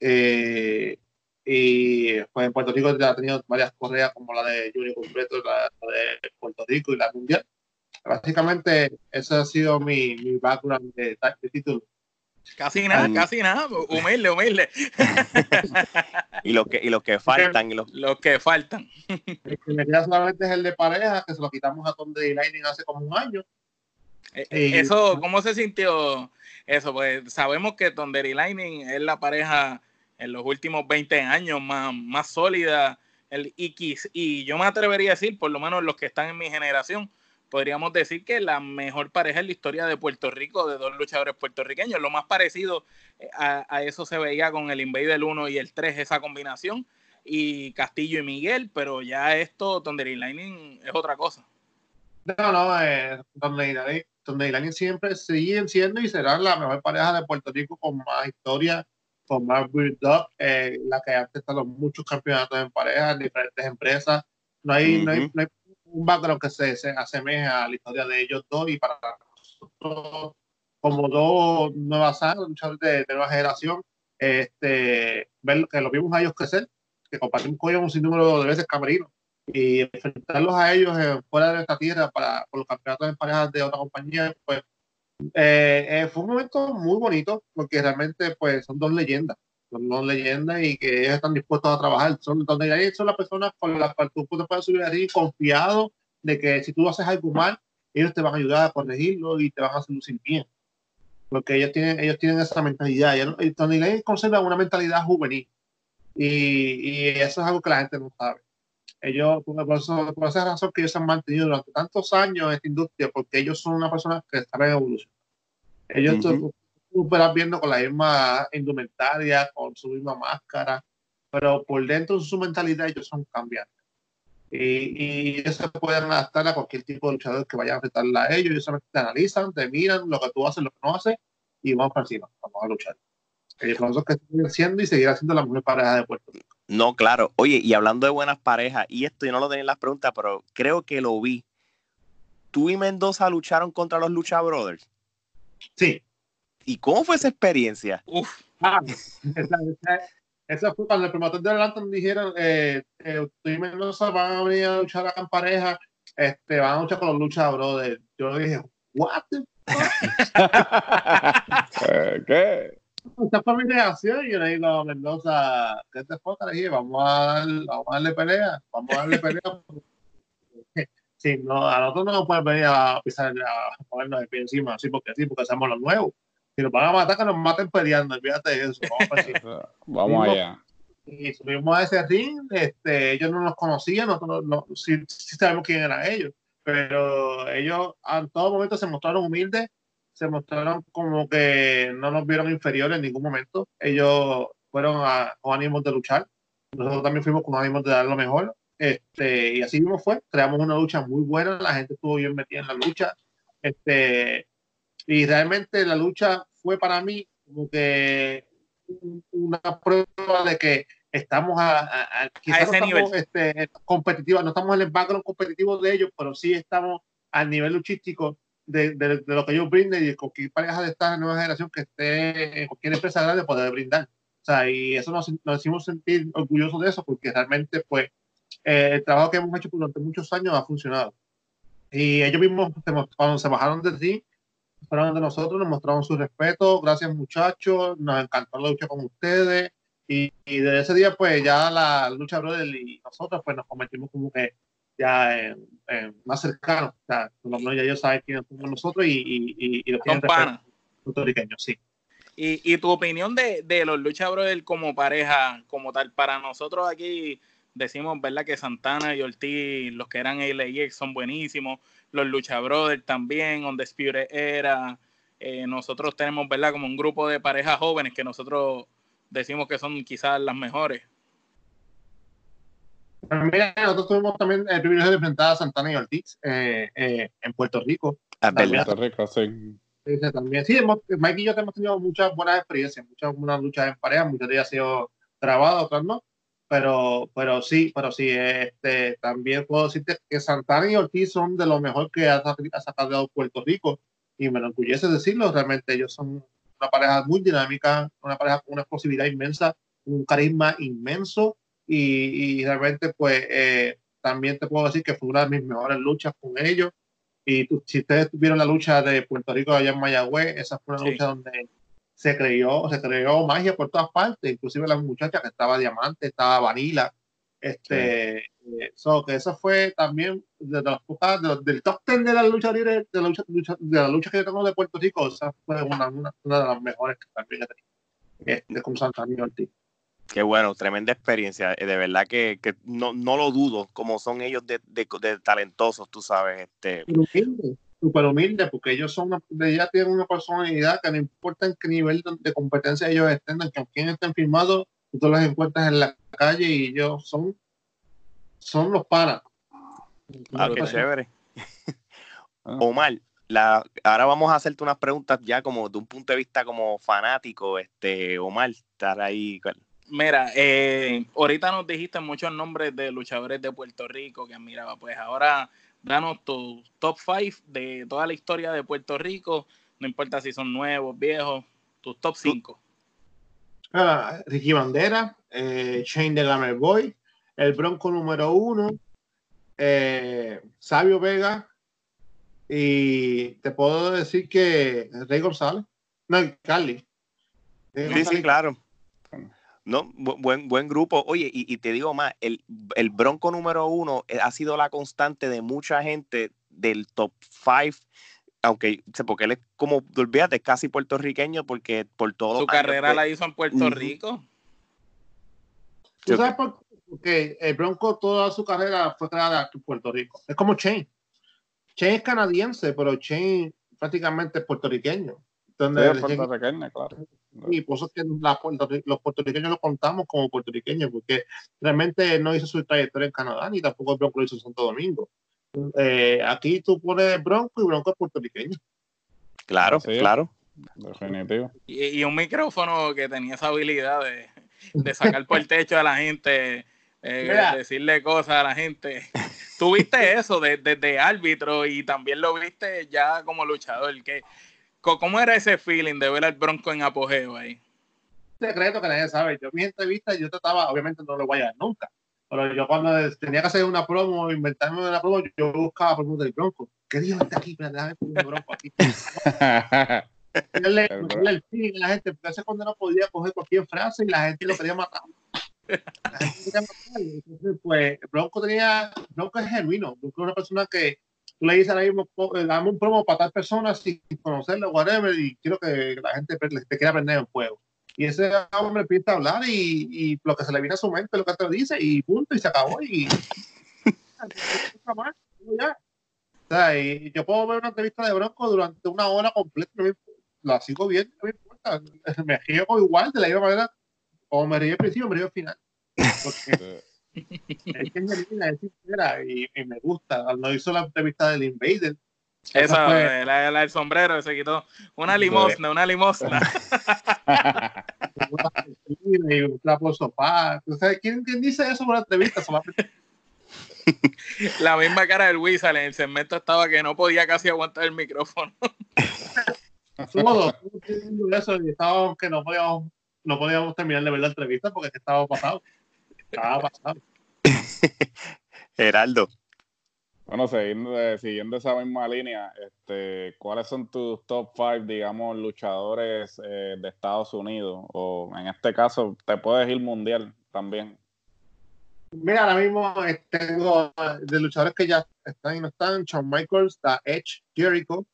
Eh, y pues en Puerto Rico ha tenido varias correas como la de Junior Completo, la, de Puerto Rico y la Mundial. básicamente ese ha sido mi, mi background de, de título. Casi nada, casi nada, humilde, humilde. *laughs* y los que, y los que faltan. Y los... que faltan. El que me queda solamente es el de pareja, que se lo quitamos a Tom de Lightning hace como un año. Eh, eh, eso, ¿cómo se sintió eso? Pues sabemos que Thunder y Lightning es la pareja en los últimos 20 años más, más sólida. El, y, y yo me atrevería a decir, por lo menos los que están en mi generación, podríamos decir que la mejor pareja en la historia de Puerto Rico, de dos luchadores puertorriqueños. Lo más parecido eh, a, eso se veía con el Invader 1 y el 3, esa combinación, y Castillo y Miguel, pero ya esto, Thunder y Lightning, es otra cosa. No, no, eh, Thunder y Lightning siempre siguen siendo y serán la mejor pareja de Puerto Rico con más historia, con más build-up, eh, la que ha estado muchos campeonatos en pareja en diferentes empresas. No hay, no hay, no hay un background que se, se asemeja a la historia de ellos dos y para nosotros, como dos nuevas luchadores de, nueva generación, este, ver que los vimos a ellos crecer, que compartimos con ellos un sinnúmero de veces camerino y enfrentarlos a ellos fuera de esta tierra para por los campeonatos en parejas de otra compañía, pues eh, eh, fue un momento muy bonito porque realmente pues son dos leyendas son leyendas y que ellos están dispuestos a trabajar. Son, donde hay son las personas con las cuales tú puedes subir ahí confiado de que si tú haces algo mal, ellos te van a ayudar a corregirlo y te van a hacer lucir bien. Porque ellos tienen, ellos tienen esa mentalidad. Y Tony Lane conserva una mentalidad juvenil. Y, y, eso es algo que la gente no sabe. Ellos, por, eso, por esa razón que ellos se han mantenido durante tantos años en esta industria, porque ellos son una persona que están en evolución. Ellos, superar viendo con la misma indumentaria, con su misma máscara, pero por dentro de su mentalidad ellos son cambiantes. Y, y ellos se pueden adaptar a cualquier tipo de luchador que vaya a enfrentarla a ellos. Ellos solamente te analizan, te miran lo que tú haces, lo que no haces, y vamos para encima, vamos a luchar. Ellos son los que están haciendo y seguir haciendo la mejor pareja de Puerto Rico. No, claro. Oye, y hablando de buenas parejas, y esto yo no lo tenía en las preguntas, pero creo que lo vi. ¿Tú y Mendoza lucharon contra los Lucha Brothers? Sí. ¿Y cómo fue esa experiencia? Uf. Ah, esa, fue cuando el promotor de Atlanta dijeron, eh, eh, tú y Mendoza van a venir a luchar acá en pareja, este, van a luchar con los luchadores. Yo dije, what the eh, *laughs* ¿Qué? Esta fue mi reacción y yo le digo a Mendoza, ¿qué te fue? Le dije, vamos a, vamos a darle pelea, vamos a darle pelea. sí, no, a nosotros no nos pueden venir a pisar, a ponernos de pie encima, así porque sí, porque somos los nuevos si nos van a matar, que nos maten peleando, fíjate eso. Vamos, *laughs* allá. Y subimos a ese ring, este, ellos no nos conocían, nosotros no, sí, sabemos quién eran ellos, pero ellos en todo momento se mostraron humildes, se mostraron como que no nos vieron inferiores en ningún momento. Ellos fueron a, con ánimos de luchar, nosotros también fuimos con ánimos de dar lo mejor. Este, y así mismo fue, creamos una lucha muy buena, la gente estuvo bien metida en la lucha. Este, y realmente la lucha fue para mí como que una prueba de que estamos a, a, quizás no estamos este, competitivos, no estamos en el background competitivo de ellos, pero sí estamos al nivel luchístico de, de, de lo que ellos brinden y cualquier pareja de esta nueva generación que esté en cualquier empresa grande poder brindar. O sea, y eso nos, nos hicimos sentir orgullosos de eso porque realmente pues eh, el trabajo que hemos hecho durante muchos años ha funcionado. Y ellos mismos, cuando se bajaron de sí, fueron de nosotros, nos mostraron su respeto, gracias muchachos, nos encantó la lucha con ustedes. Y, y desde ese día pues ya la lucha brother y nosotros pues nos convertimos como que ya en, más cercanos, o sea, por lo menos ya ellos saben quiénes somos nosotros y, y, y, los puertorriqueños, sí. Y, y tu opinión de, de los lucha brothers como pareja, como tal, para nosotros aquí decimos, ¿verdad? Que Santana y Ortiz, los que eran LAX son buenísimos, los Lucha Brothers también, On Spirit era. Eh, nosotros tenemos, ¿verdad? Como un grupo de parejas jóvenes que nosotros decimos que son quizás las mejores. Mira, nosotros tuvimos también el privilegio de enfrentar a Santana y Ortiz eh, eh, en Puerto Rico. En Puerto Rico, sí. Sí, también. Sí, Mike y yo hemos tenido muchas buenas experiencias, muchas buenas luchas en pareja, muchas de ellas han sido grabadas, otras no pero, pero sí, pero sí, este, también puedo decirte que Santana y Ortiz son de lo mejor que ha, sacado Puerto Rico y me enorgullece decirlo, realmente ellos son una pareja muy dinámica, una pareja con una explosividad inmensa, un carisma inmenso y, y realmente pues eh, también te puedo decir que fue una de mis mejores luchas con ellos Y si ustedes tuvieron la lucha de Puerto Rico allá en Mayagüez, esa fue una lucha donde se creó, se creó magia por todas partes, inclusive la muchacha que estaba Diamante, estaba Vanilla. Este, eh, que eso fue también de las pocas, del top ten de la lucha libre, de la lucha, de la lucha que yo tengo de Puerto Rico, esa fue una, una, una de las mejores que también he tenido, este, con Santa Ortiz. Qué bueno, tremenda experiencia. Eh, de verdad que, que no, no, lo dudo, como son ellos de, de, de talentosos, tú sabes. Este. Humilde, súper humilde, porque ellos son ya tienen una personalidad que no importa en qué nivel de, competencia ellos estén, que quien estén firmados, tú los encuentras en la calle y ellos son, son los panas. Ah, qué chévere. *laughs* Ah. Omar, la, ahora vamos a hacerte unas preguntas ya como de un punto de vista como fanático, este, Omar, estar ahí. Mira, eh, ahorita nos dijiste muchos nombres de luchadores de Puerto Rico que admiraba. Pues ahora danos tu top 5 de toda la historia de Puerto Rico. No importa si son nuevos, viejos, tus top 5. Ah, Ricky Bandera, eh, Shane de Glamour Boy, el Bronco número 1, eh, Sabio Vega, y te puedo decir que Rey González, no, Carly. sí, sí, claro. No, buen, buen grupo. Oye, y, te digo más, el, el, Bronco número uno eh, ha sido la constante de mucha gente del top five, aunque, porque él es como, olvídate, casi puertorriqueño, porque por todo. Su carrera la hizo en Puerto Rico. ¿Tú sabes por qué? Porque el Bronco toda su carrera fue creada en Puerto Rico. Es como Chain. Chain es canadiense, pero Chain prácticamente es puertorriqueño. Entonces, puertorriqueño, claro y por eso es que los puertorriqueños lo contamos como puertorriqueños, porque realmente no hizo su trayectoria en Canadá, ni tampoco el Bronco lo hizo en Santo Domingo. Eh, aquí tú pones Bronco y Bronco es puertorriqueño. Claro, claro. Definitivo. Y, un micrófono que tenía esa habilidad de, de sacar por el techo a la gente, eh, decirle cosas a la gente. Tú viste eso desde de, árbitro y también lo viste ya como luchador. que ¿Cómo era ese feeling de ver al Bronco en apogeo ahí? Secreto que nadie sabe. Yo, mi entrevista, yo trataba, obviamente no lo voy a dar nunca, pero yo cuando tenía que hacer una promo, inventarme una promo, yo buscaba promos del Bronco. ¿Qué dijo este aquí? Déjame poner un Bronco aquí. *laughs* le, el feeling a la gente, porque hace cuando no podía coger cualquier frase y la gente lo quería matar. La gente quería matar. Entonces, pues, Bronco tenía, Bronco es genuino. Bronco es una persona que tú le dices ahora mismo, eh, dame un promo para tal persona sin conocerlo, whatever, y quiero que la gente te quiera aprender en fuego. Y ese hombre empieza a hablar y, y, lo que se le viene a su mente, lo que te dice, y punto, y se acabó. Y, ya. *laughs* O sea, y yo puedo ver una entrevista de Bronco durante una hora completa, la sigo viendo, no me importa. *laughs* Me río igual, de la misma manera, como me río al principio, me río al final. Porque, *laughs* es que es es sincera y, y, me gusta. Cuando hizo la entrevista del Invader. Esa, fue, la, la, el sombrero se quitó. Una limosna, una limosna. y *laughs* un trapo sopá. ¿quién, ¿quién, dice eso en una entrevista? *laughs* la misma cara del Wizard en el segmento estaba que no podía casi aguantar el micrófono. *laughs* Todos, eso y estábamos que no podíamos, no podíamos terminar de ver la entrevista porque estaba pasado. *laughs* Geraldo. Bueno, siguiendo, eh, siguiendo esa misma línea, este, ¿cuáles son tus top five, digamos, luchadores eh, de Estados Unidos? O en este caso, te puedes ir mundial también. Mira, ahora mismo eh, tengo de luchadores que ya están y no están. Shawn Michaels, está Edge, Jericho,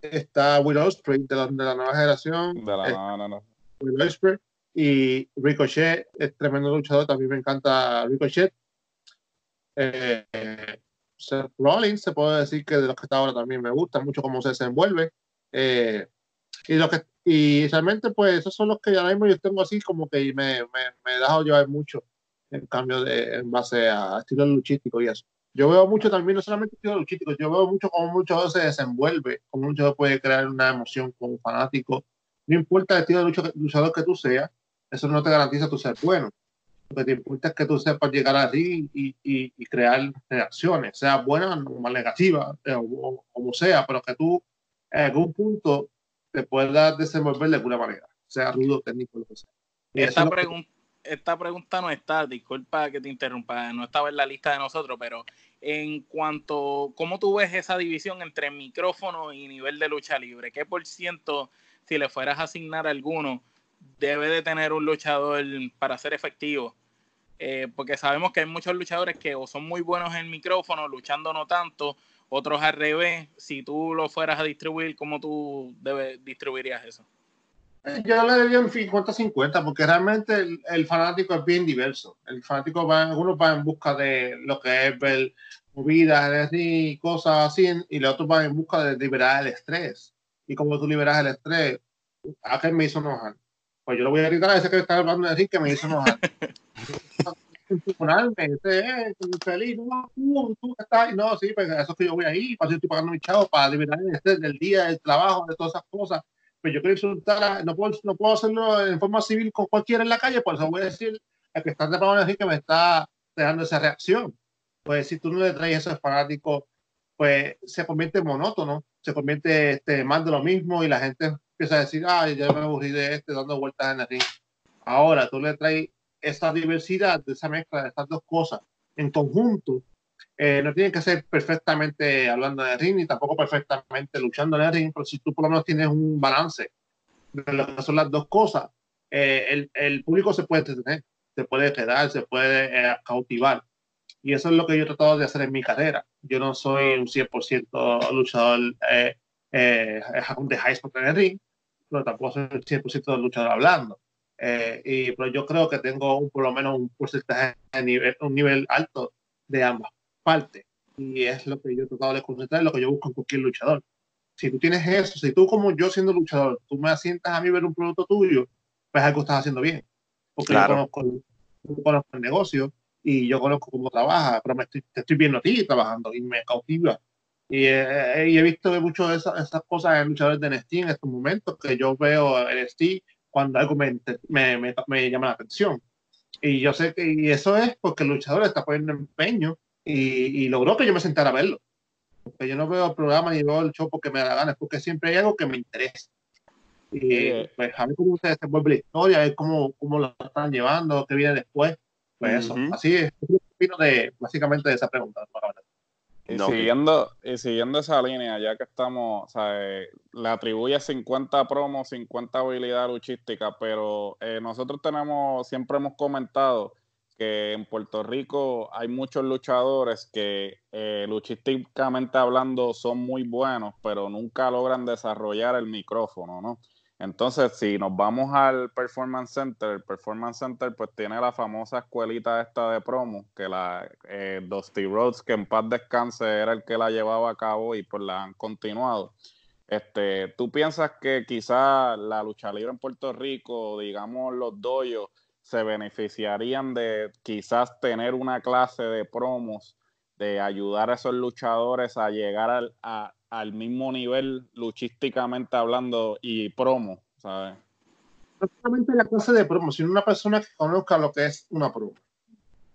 está Will Ospreay de la, de la nueva generación. De la nueva, no, no. Will Ospreay. Y Ricochet es tremendo luchador, también me encanta Ricochet. Eh, Seth Rollins, se puede decir que de los que está ahora también me gusta mucho cómo se desenvuelve. Eh, y lo que y realmente, pues, esos son los que ahora mismo yo tengo así como que me, me, me he dejado llevar mucho en cambio de en base a estilo luchístico y eso. Yo veo mucho también, no solamente estilo luchístico, yo veo mucho cómo mucho se desenvuelve, cómo mucho puede crear una emoción como fanático. No importa el estilo de luchador que tú seas, eso no te garantiza tu ser bueno. Lo que te importa es que tú sepas llegar a y, y, y crear reacciones, sea buena o más negativa, eh, o, como sea, pero que tú en algún punto te puedas desenvolver de alguna manera, sea rudo, técnico, lo que sea. Esta, esta pregunta no está, disculpa que te interrumpa, no estaba en la lista de nosotros, pero en cuanto, ¿cómo tú ves esa división entre micrófono y nivel de lucha libre? ¿Qué por ciento, si le fueras a asignar alguno, debe de tener un luchador para ser efectivo? Eh, porque sabemos que hay muchos luchadores que o son muy buenos en micrófono, luchando no tanto, otros al revés. Si tú lo fueras a distribuir, ¿cómo tú debes, distribuirías eso? Yo le daría un 50-50 porque realmente el, fanático es bien diverso. El fanático va, algunos van en busca de lo que es ver movidas y cosas así, y los otros van en busca de liberar el estrés. Y como tú liberas el estrés, ¿a qué me hizo enojar? Pues yo lo voy a gritar a ese que está hablando de decir que me hizo enojar. *laughs* eh, feliz, no, tú, tú estás, no, sí, pues eso es que yo voy ahí, para estoy pagando mi chavo para liberar estrés del día, del trabajo, de todas esas cosas pues yo quiero insultar, no, puedo, no puedo hacerlo en forma civil con cualquiera en la calle, por eso voy a decir al que está de decir que me está dejando esa reacción. Pues si tú no le traes eso fanático, pues se convierte monótono, se convierte este, más de lo mismo y la gente empieza a decir, ah, ya me aburrí de este dando vueltas en el ring. Ahora tú le traes esa diversidad, esa mezcla de estas dos cosas en conjunto, eh, no tiene que ser perfectamente hablando de ring ni tampoco perfectamente luchando en el ring, pero si tú por lo menos tienes un balance de lo que son las dos cosas, eh, el, el, público se puede entretener, se puede quedar, se puede eh, cautivar. Y eso es lo que yo he tratado de hacer en mi carrera. Yo no soy un 100% luchador de high spot en el ring, pero tampoco soy un 100% luchador hablando. y pero yo creo que tengo un, por lo menos un porcentaje, de nivel, un nivel alto de ambas parte. Y es lo que yo he tratado de concentrar, lo que yo busco en cualquier luchador. Si tú tienes eso, si tú como yo siendo luchador, tú me asientas a mí ver un producto tuyo, pues algo estás haciendo bien. Porque yo, conozco, el negocio y yo conozco cómo trabaja, pero me estoy, te estoy viendo a ti trabajando y me cautiva. Y, eh, y he visto mucho de esas, esas, cosas en luchadores de NXT en estos momentos, que yo veo NXT cuando algo me, me, me, me llama la atención. Y yo sé que y eso es porque el luchador está poniendo empeño y, logró que yo me sentara a verlo. Porque yo no veo el programa ni veo el show porque me da la gana, es porque siempre hay algo que me interesa. Y pues a ver cómo se desenvuelve la historia, a ver cómo, cómo lo están llevando, qué viene después. Pues eso, así es. Opino de, básicamente de esa pregunta. Y, siguiendo, y siguiendo esa línea, ya que estamos, o sea, eh, le atribuye 50 promos, 50 habilidad luchística, pero eh, nosotros tenemos, siempre hemos comentado que en Puerto Rico hay muchos luchadores que eh, luchísticamente hablando son muy buenos, pero nunca logran desarrollar el micrófono, ¿no? Entonces, si nos vamos al Performance Center, el Performance Center pues tiene la famosa escuelita esta de promo, que la eh, Dusty Rhodes, que en paz descanse, era el que la llevaba a cabo y pues la han continuado. Este, ¿Tú piensas que quizá la lucha libre en Puerto Rico, digamos los doyos, se beneficiarían de quizás tener una clase de promos, de ayudar a esos luchadores a llegar al, al mismo nivel luchísticamente hablando y promo, ¿sabes? No solamente la clase de promo, sino una persona que conozca lo que es una promo.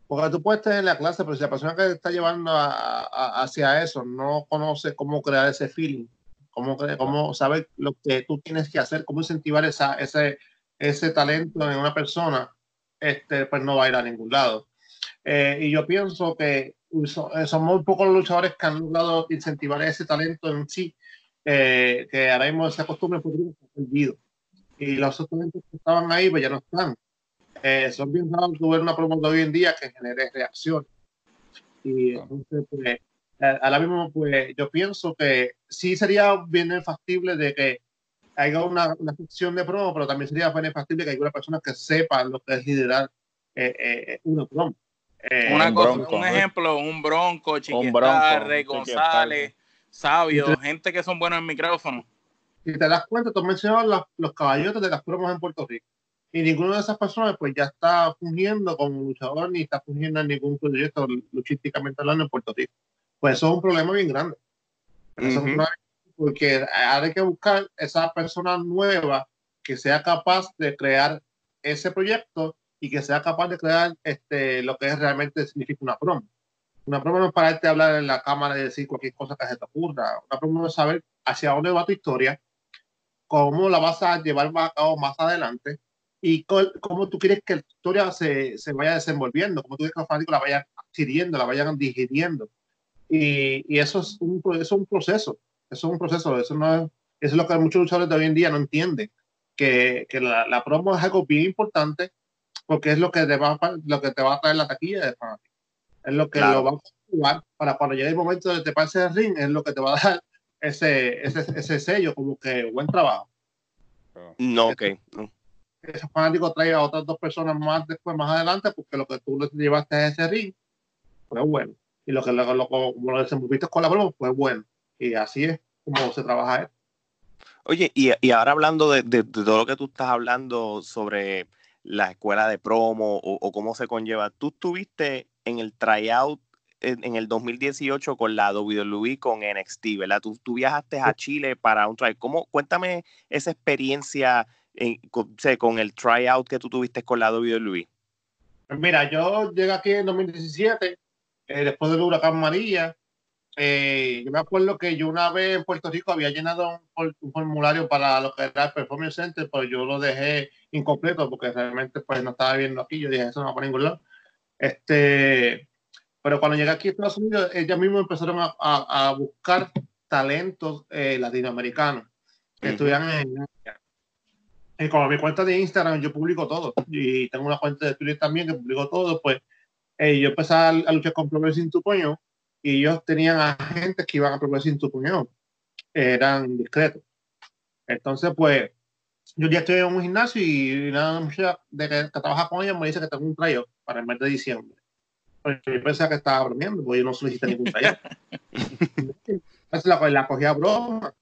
Porque tú puedes tener la clase, pero si la persona que te está llevando hacia eso no conoce cómo crear ese feeling, cómo, cómo saber lo que tú tienes que hacer, cómo incentivar esa, ese, ese talento en una persona, este, pues no va a ir a ningún lado. Eh, y yo pienso que son muy pocos los luchadores que han logrado incentivar ese talento en sí, eh, que ahora mismo esa costumbre fue perdido. Y los otros talentos que estaban ahí, pues ya no están. son bien raros ver una promo de hoy en día que genere reacción. Y entonces, pues, ahora mismo, pues yo pienso que sí sería bien factible de que haya una, una sección de promo, pero también sería factible que haya una persona que sepa lo que es liderar eh, eh, una promo. Eh, una cosa, un ejemplo, un Bronco, Chiquita, Rey González, Sabio, gente que son buenos en micrófono. Si te das cuenta, tú mencionabas los, los caballotes de las promos en Puerto Rico. Y ninguna de esas personas pues ya está fungiendo como luchador ni está fungiendo en ningún proyecto luchísticamente hablando en Puerto Rico. Pues eso es un problema bien grande. Eso es un problema porque hay que buscar esa persona nueva que sea capaz de crear ese proyecto y que sea capaz de crear este, lo que es realmente significa una promo. Una promo no es para este hablar en la cámara y decir cualquier cosa que se te ocurra. Una promo es saber hacia dónde va tu historia, cómo la vas a llevar a cabo más adelante y cómo tú quieres que la historia se, se vaya desenvolviendo, cómo tú quieres que los fanáticos la vayan adquiriendo, la vayan digiriendo. Y, y eso, es un, eso es un proceso, eso es un proceso, eso no es, eso es lo que muchos luchadores de hoy en día no entienden, que, que la, la, promo es algo bien importante porque es lo que te va, lo que te va a traer la taquilla de fanático. Es lo que lo va a jugar para cuando llegue el momento de te pase el ring, es lo que te va a dar ese, ese, ese sello, como que buen trabajo. No, ok. Ese fanático trae a otras dos personas más después, más adelante, porque lo que tú le llevaste a ese ring fue bueno. Y lo que lo, lo, como lo desenvolviste con la broma fue bueno. Y así es como se trabaja esto. Oye, y, y ahora hablando de, de, todo lo que tú estás hablando sobre la escuela de promo o, o cómo se conlleva, tú estuviste en el tryout en, el 2018 con la WWE con NXT, ¿verdad? Tú, tú viajaste a Chile para un tryout. ¿Cómo, cuéntame esa experiencia en, con, con, el tryout que tú tuviste con la WWE. Pues mira, yo llegué aquí en 2017, eh, después del huracán María. Eh, yo me acuerdo que yo una vez en Puerto Rico había llenado un, un, formulario para lo que era el Performance Center, pero yo lo dejé incompleto porque realmente pues no estaba viendo aquí. Yo dije, eso no va a ningún lado. Este, pero cuando llegué aquí a Estados Unidos, ellos mismos empezaron a, a, a buscar talentos eh, latinoamericanos que uh -huh. estuvieran en y como mi cuenta de Instagram yo publico todo y tengo una cuenta de Twitter también que publico todo, pues eh, yo empecé a, a, luchar con Progressing tu puño y ellos tenían agentes que iban a tu puño, eran discretos. Entonces, pues yo ya estoy en un gimnasio y una muchacha de que, que trabaja con ellos me dice que tengo un tryout para el mes de diciembre. Pues yo pensaba que estaba bromeando, porque yo no solicité ningún tryout. *laughs* Entonces la, la cogí a broma.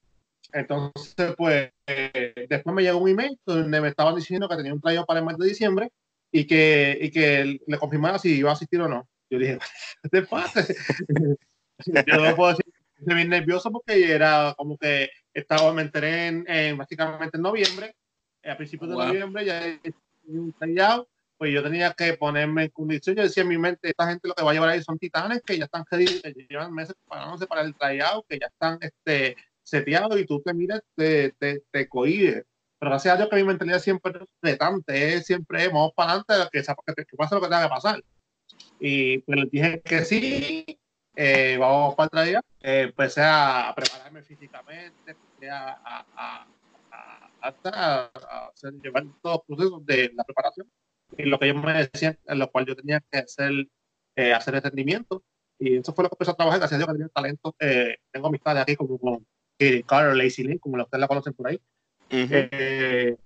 Entonces, pues, eh, después me llegó un email donde me estaban diciendo que tenía un tryout para el mes de diciembre y que, y que le confirmara si iba a asistir o no. Yo dije, *laughs* ¿qué pasa? *laughs* yo no puedo decir, estoy bien nervioso porque era como que estaba, me enteré en, en básicamente en noviembre, eh, a principios de wow. noviembre ya un tryout, pues yo tenía que ponerme en condición, yo decía en mi mente, esta gente lo que va a llevar ahí son titanes que ya están que llevan meses preparándose para el tryout, que ya están este, seteado y tú te miras, te, te, te cohibes. Pero gracias a Dios que mi mentalidad siempre es retante, siempre vamos para adelante, que, que, que pase lo que tenga que pasar. Y pues les dije que sí, eh, vamos para día. Eh, empecé a prepararme físicamente, empecé a, a, a, hasta hacer, llevar todos los procesos de la preparación. Y lo que ellos me decían, en lo cual yo tenía que hacer, eh, hacer entendimiento. Y eso fue lo que empezó a trabajar, gracias a Dios que tenía talento. Eh, tengo amistades aquí como con Katie Carter, Lacey Lynn, como ustedes la conocen por ahí. Uh -huh.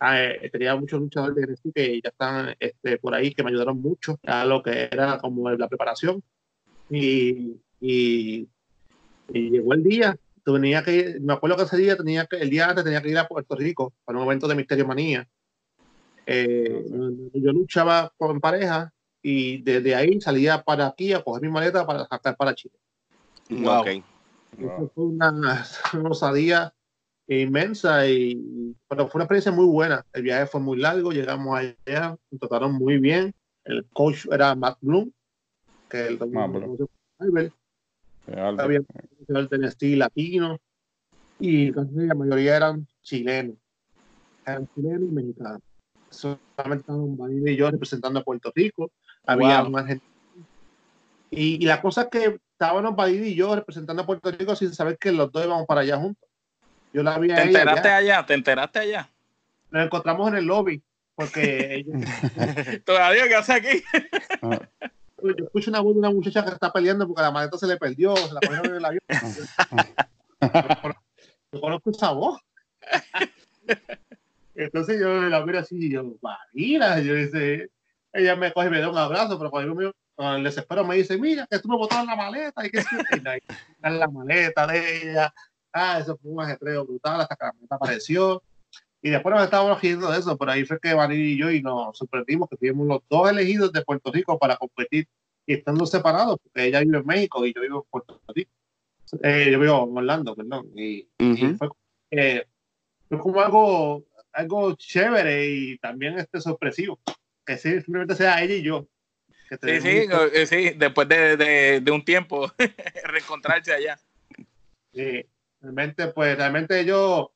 Eh, eh, tenía muchos luchadores de NXT que ya están este, por ahí, que me ayudaron mucho a lo que era como la preparación. Y, y, y llegó el día, tenía que, me acuerdo que ese día tenía que, el día antes tenía que ir a Puerto Rico para un evento de Misterio Manía. Eh, yo luchaba con pareja y desde ahí salía para aquí a coger mi maleta para sacar para Chile. Wow. Okay. Wow. Fue una, *laughs* una osadía inmensa y pero fue una experiencia muy buena. El viaje fue muy largo, llegamos allá, nos trataron muy bien. El coach era Matt Bloom, que el Albert. Había tenía estilo latino y la mayoría eran chilenos. Eran chilenos y mexicanos. Solamente estaban Badida y yo representando a Puerto Rico. Había wow. un argentino. Y, y, la cosa es que estábamos Badida y yo representando a Puerto Rico sin saber que los dos íbamos para allá juntos. Yo la vi ¿Te enteraste allá. allá? ¿Te enteraste allá? Nos encontramos en el lobby, porque. *laughs* *laughs* Todavía, ¿qué hace aquí? yo escucho una voz de una muchacha que está peleando porque la maleta se le perdió, se la ponieron en el avión. *laughs* yo conozco esa voz. Entonces yo la miro así y yo, Marina, yo dice, ella me coge y me da un abrazo, pero cuando yo me, con el desespero me dice, mira, que tú me botaron la maleta y que la maleta de ella. Ah, eso fue un ajetreo brutal hasta que la maleta apareció. Y después nos estábamos riendo de eso, pero ahí fue que Vanilla y yo y nos sorprendimos que fuimos los dos elegidos de Puerto Rico para competir y estando separados, porque ella vive en México y yo vivo en Puerto Rico. Eh, yo vivo en Orlando, perdón. Y, uh -huh. y fue, eh, fue, como algo, algo chévere y también este sorpresivo, que simplemente sea ella y yo. sí, sí, un... sí, después de, de, de un tiempo, *laughs* reencontrarse allá. Sí, realmente, pues realmente ellos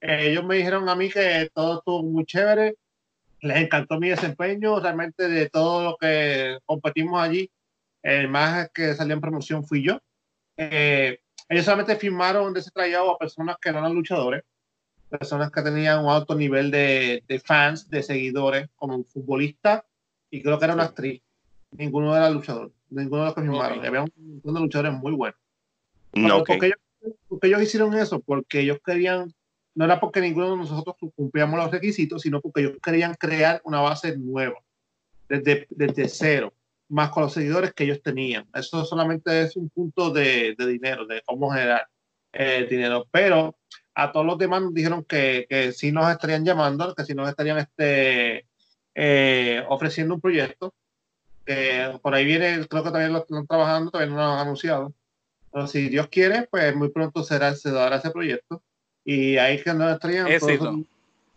eh, ellos me dijeron a mí que todo estuvo muy chévere, les encantó mi desempeño, realmente de todo lo que competimos allí, El más que salió en promoción fui yo. Eh, ellos solamente firmaron de ese trayado a personas que no eran luchadores, personas que tenían un alto nivel de, de fans, de seguidores, como un futbolista y creo que era una actriz. Ninguno era luchador, ninguno de los que firmaron. Había un montón de luchadores muy buenos. No, porque, ellos, porque ellos hicieron eso, porque ellos querían, no era porque ninguno de nosotros cumplíamos los requisitos, sino porque ellos querían crear una base nueva, desde, desde cero más con los seguidores que ellos tenían. Eso solamente es un punto de, de dinero, de cómo generar eh, dinero. Pero a todos los demás dijeron que, que sí nos estarían llamando, que sí nos estarían este, eh, ofreciendo un proyecto. por ahí viene, creo que también lo están trabajando, todavía no lo han anunciado. Pero si Dios quiere, pues muy pronto será, se dará ese proyecto. Y ahí que nos todos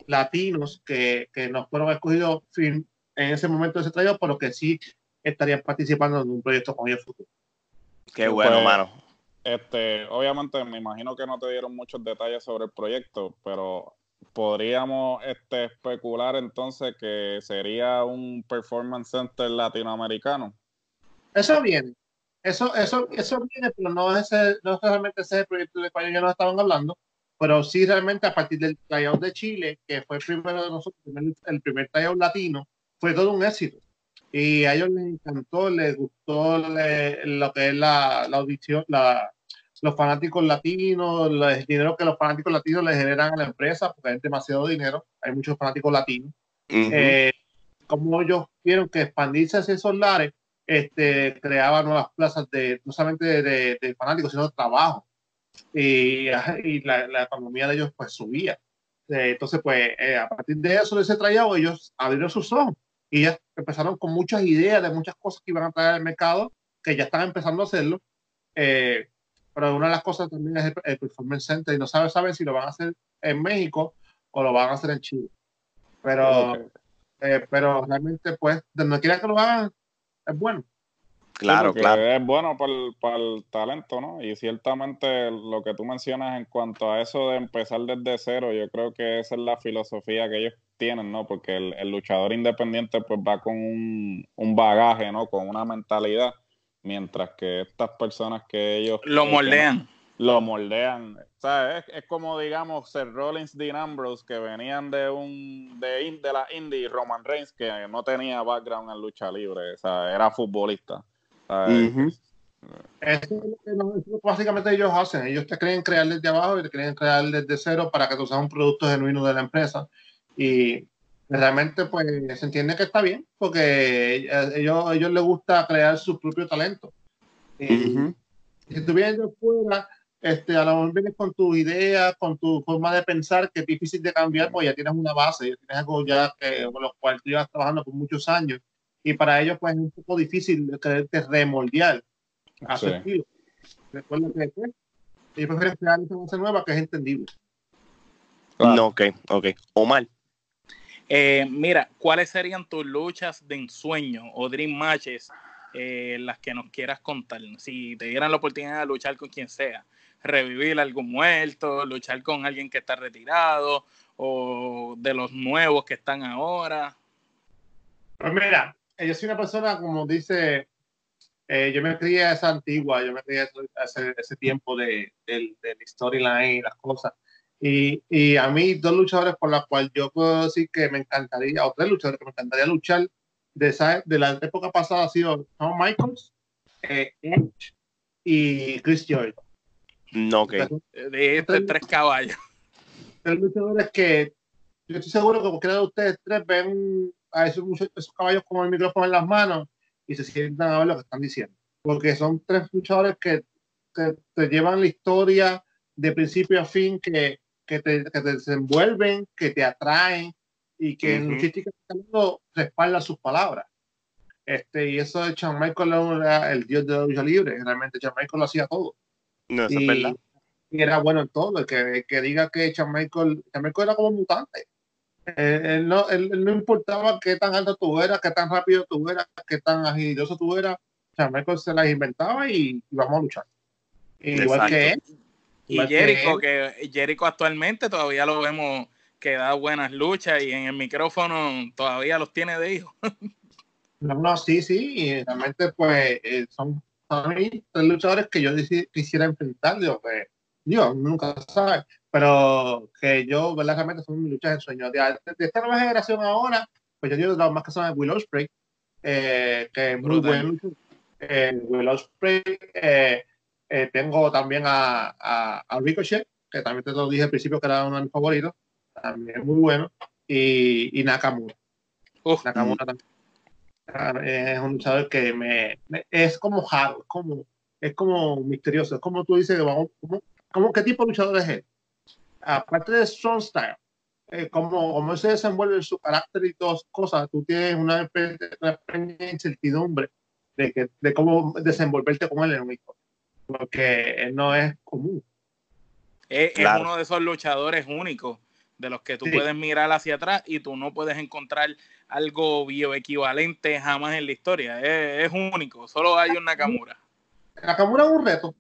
latinos que, que nos fueron escogidos en ese momento de ese trabajo, pero que sí estarían participando en un proyecto con ellos futuro. Qué bueno, pues, mano. Este, obviamente me imagino que no te dieron muchos detalles sobre el proyecto, pero podríamos este, especular entonces que sería un performance center latinoamericano. Eso viene, eso, eso, eso viene, pero no es, no realmente ese proyecto del cual ya nos estaban hablando, pero sí realmente a partir del tryout de Chile, que fue el primero de nosotros, el primer tryout latino, fue todo un éxito. Y a ellos les encantó, les gustó lo que es la, la audición, la, los fanáticos latinos, el dinero que los fanáticos latinos le generan a la empresa, porque hay demasiado dinero, hay muchos fanáticos latinos. Eh, como ellos vieron que expandirse hacia esos lares, este, creaba nuevas plazas de, no solamente de, fanáticos, sino de trabajo. Y, *laughs* y la, la, economía de ellos pues subía. Eh, entonces, pues, eh, a partir de eso, de ese trayado, ellos abrieron sus ojos y ya empezaron con muchas ideas de muchas cosas que iban a traer al mercado, que ya están empezando a hacerlo. Eh, pero una de las cosas también es el, Performance Center y no saben, saben si lo van a hacer en México o lo van a hacer en Chile. Pero, eh, pero realmente, pues, de donde quiera que lo hagan, es bueno. Claro, claro. Es bueno para el, para el, talento, ¿no? Y ciertamente lo que tú mencionas en cuanto a eso de empezar desde cero, yo creo que esa es la filosofía que ellos tienen, ¿no? Porque el, luchador independiente pues va con un, un, bagaje, ¿no? Con una mentalidad, mientras que estas personas que ellos... Lo moldean. Lo moldean. O sea, es, es, como, digamos, Sir Rollins, Dean Ambrose, que venían de un de, de la Indie, Roman Reigns, que no tenía background en lucha libre, o sea, era futbolista. Eso es lo que básicamente ellos hacen. Ellos te creen crear desde abajo y te creen crear desde cero para que tú seas un producto genuino de la empresa. Y realmente, pues, se entiende que está bien, porque ellos, a ellos les gusta crear su propio talento. Si tú vienes de fuera, este, a lo mejor vienes con tu idea, con tu forma de pensar, que es difícil de cambiar, pues ya tienes una base, ya tienes algo ya que, con lo cual tú llevas trabajando por muchos años y para ellos pues es un poco difícil de, de remoldear a su estilo. Recuerda que después ellos prefieren crear una base nueva que es entendible. No, ok, ok. Omar. Eh, mira, ¿cuáles serían tus luchas de ensueño o dream matches eh, las que nos quieras contar? Si te dieran la oportunidad de luchar con quien sea, revivir a algún muerto, luchar con alguien que está retirado o de los nuevos que están ahora. Pues mira, yo soy una persona, como dice, eh, yo me crié a esa antigua, yo me crié a ese, tiempo de, de, de la storyline y las cosas. Y, y, a mí, dos luchadores por los cuales yo puedo decir que me encantaría, o tres luchadores que me encantaría luchar de, esa, de la época pasada ha sido Shawn Michaels, eh, y Chris Jordan. No, que de estos tres caballos. Tres luchadores que yo estoy seguro que cualquiera de ustedes tres ven a esos, esos caballos con el micrófono en las manos y se sientan a ver lo que están diciendo. Porque son tres luchadores que, te llevan la historia de principio a fin, que, que, te, que te desenvuelven, que te atraen y que en luchística respaldan sus palabras. Este, y eso de Shawn Michael era el dios de la lucha libre. Realmente Shawn Michael lo hacía todo. No, eso y, es verdad. Y era bueno en todo. El que, que diga que Shawn Michael, Shawn Michael era como mutante. Eh, él, no, él, no importaba qué tan alto tú eras, qué tan rápido tú eras, qué tan agilidoso tú eras. O se las inventaba y, vamos a luchar. Igual que él. Y Jericho, que, Jericho actualmente todavía lo vemos que da buenas luchas y en el micrófono todavía los tiene de hijo. *laughs* No, no, sí, sí, y realmente pues eh, son, son tres luchadores que yo quisiera enfrentar, digo, pues, Dios, nunca sabe, pero que yo, ¿verdad? Realmente son mis luchas de sueño. De, esta nueva generación ahora, pues yo digo los más que son de Willow Spray, eh, que es muy bueno. Eh, Willow Spray, eh, eh, tengo también a, a, a, Ricochet, que también te lo dije al principio que era uno de mis favoritos, también muy bueno, y, y Nakamura. Nakamura también es un luchador que me, es como hard, es como, es como misterioso, es como tú dices, ¿cómo, qué tipo de luchador es él? Aparte de Strong Style, eh, como, como se desenvuelve en su carácter y todas cosas, tú tienes una, una incertidumbre de, que, de cómo desenvolverte con él en un hijo, porque no es común. Es, uno de esos luchadores únicos de los que tú puedes mirar hacia atrás y tú no puedes encontrar algo bioequivalente jamás en la historia. Es, único, solo hay un Nakamura. Nakamura es un reto.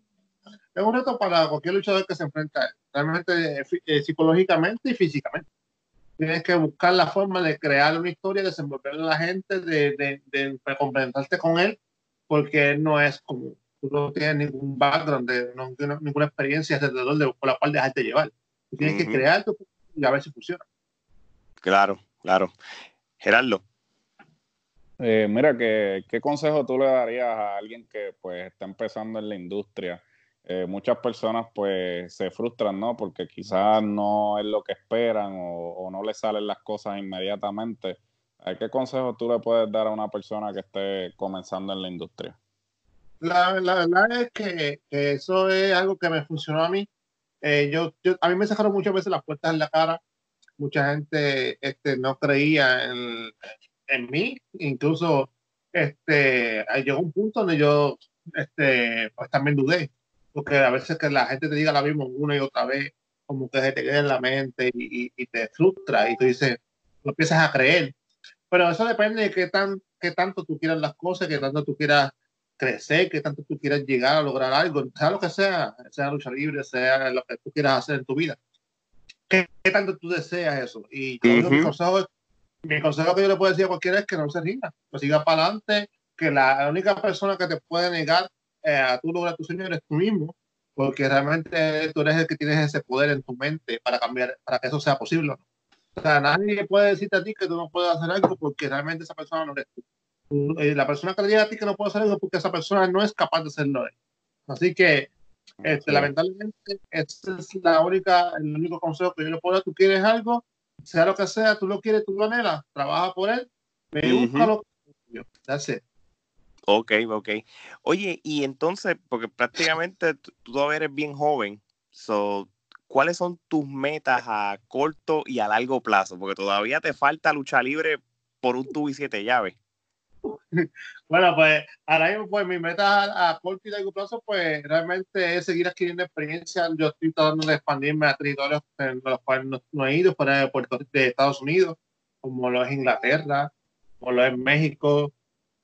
Es un reto para cualquier luchador que se enfrenta realmente eh, eh, psicológicamente y físicamente. Tienes que buscar la forma de crear una historia, desenvolver a la gente, de, de, de con él, porque no es común. Tú no tienes ningún background, de, no, ninguna experiencia alrededor de, por la cual dejarte llevar. Tú tienes que crear tu y a ver si funciona. Claro, claro. Gerardo. Eh, mira, ¿qué, ¿qué, consejo tú le darías a alguien que pues está empezando en la industria? Eh, muchas personas pues se frustran, ¿no? Porque quizás no es lo que esperan o, no le salen las cosas inmediatamente. ¿Qué consejo tú le puedes dar a una persona que esté comenzando en la industria? La, verdad es que, eso es algo que me funcionó a mí. Eh, yo, a mí me sacaron muchas veces las puertas en la cara. Mucha gente este, no creía en, en mí, incluso este, llegó un punto donde yo este, pues también dudé, porque a veces que la gente te diga la misma una y otra vez, como que se te queda en la mente y, y, te frustra y tú dices, lo empiezas a creer. Pero eso depende de qué, tan, qué tanto tú quieras las cosas, qué tanto tú quieras crecer, qué tanto tú quieras llegar a lograr algo, sea lo que sea, sea lucha libre, sea lo que tú quieras hacer en tu vida. ¿Qué, tanto tú deseas eso? Y mi, consejo, mi consejo que yo le puedo decir a cualquiera es que no se rinda, que siga para adelante, que la única persona que te puede negar eh, a tú lograr tu sueño eres tú mismo, porque realmente tú eres el que tienes ese poder en tu mente para cambiar, para que eso sea posible. O sea, nadie puede decirte a ti que tú no puedes hacer algo porque realmente esa persona no eres tú. Eh, la persona que te diga a ti que no puede hacer algo porque esa persona no es capaz de hacerlo. Así que este, lamentablemente, ese es la única, el único consejo que yo le puedo dar. Tú quieres algo, sea lo que sea, tú lo quieres, tú lo anhelas, trabaja por él, me busca lo que That's it. Ok, ok. Oye, y entonces, porque prácticamente tú, todavía eres bien joven, so, ¿cuáles son tus metas a corto y a largo plazo? Porque todavía te falta lucha libre por un tubo y siete llaves. *laughs* bueno, pues ahora mismo, pues mi meta a, corto y largo plazo, pues realmente es seguir adquiriendo experiencia. Yo estoy tratando de expandirme a territorios en los cuales no, he ido, fuera de, Puerto, de Estados Unidos, como lo es Inglaterra, como lo es México,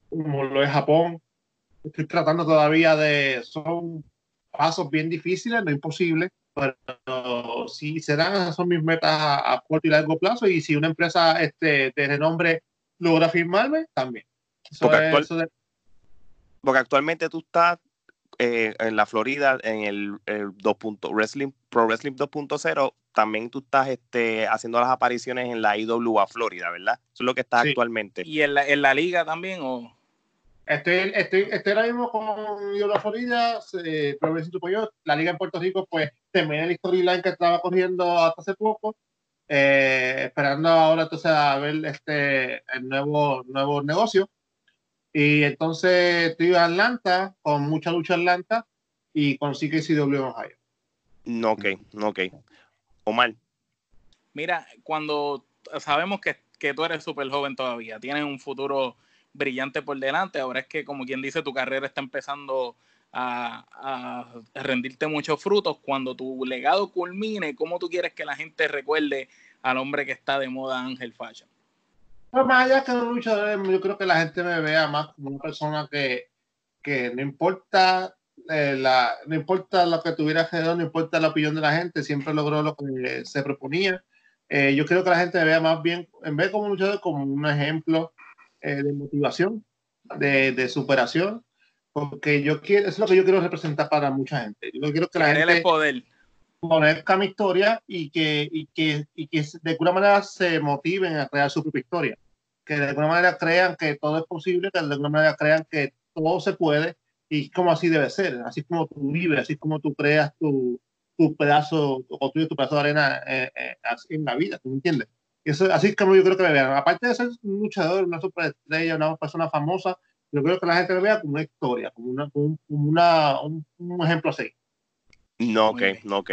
como lo es Japón. Estoy tratando todavía de, son pasos bien difíciles, no imposibles, pero si se dan, son mis metas a, corto y largo plazo. Y si una empresa este, de renombre logra firmarme, también. Porque, actualmente tú estás eh, en la Florida en el, 2. Wrestling, Pro Wrestling 2.0. También tú estás este, haciendo las apariciones en la IWA Florida, ¿verdad? Eso es lo que estás actualmente. ¿Y en la, en la liga también? O? Estoy, estoy, estoy ahora mismo con IWA Florida, eh, Pro Wrestling La liga en Puerto Rico, pues terminé la storyline que estaba corriendo hasta hace poco. Eh, esperando ahora entonces a ver este el nuevo nuevo negocio y entonces estoy en Atlanta, con mucha lucha Atlanta, y con CKCW en Ohio. No, ok, no, ok. Omar. Mira, cuando sabemos que, que tú eres súper joven todavía, tienes un futuro brillante por delante, ahora es que, como quien dice, tu carrera está empezando a, a, rendirte muchos frutos. Cuando tu legado culmine, ¿cómo tú quieres que la gente recuerde al hombre que está de moda Ángel Fashion? Más allá que un luchador, yo creo que la gente me vea más como una persona que, que no importa eh, la, no importa lo que tuviera alrededor, no importa la opinión de la gente, siempre logró lo que se proponía. Eh, yo creo que la gente me vea más bien, en vez de como un luchador, como un ejemplo eh, de motivación, de, de, superación, porque yo quiero, es lo que yo quiero representar para mucha gente. Yo quiero que la gente poder. conozca mi historia y que, y que, y que de alguna manera se motiven a crear su propia historia. Que de alguna manera crean que todo es posible, que de alguna manera crean que todo se puede y como así debe ser, así como tú vives, así como tú creas tu, tu pedazo, o construyes tu pedazo de arena eh, eh, en la vida, ¿tú me entiendes? Eso, así como yo creo que me vean. Aparte de ser un luchador, una superestrella, una persona famosa, yo creo que la gente me vea como una historia, como, una, como una, un, un, ejemplo así. No, ok, no, ok.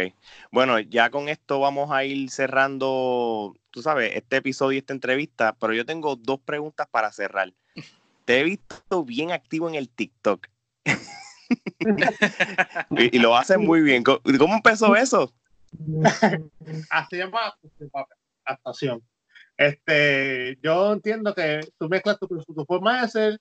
Bueno, ya con esto vamos a ir cerrando, tú sabes, este episodio y esta entrevista, pero yo tengo dos preguntas para cerrar. *laughs* Te he visto bien activo en el TikTok. *laughs* y, lo hacen muy bien. ¿Cómo empezó eso? *laughs* Actuación. Este, yo entiendo que tú mezclas tu, tu forma de hacer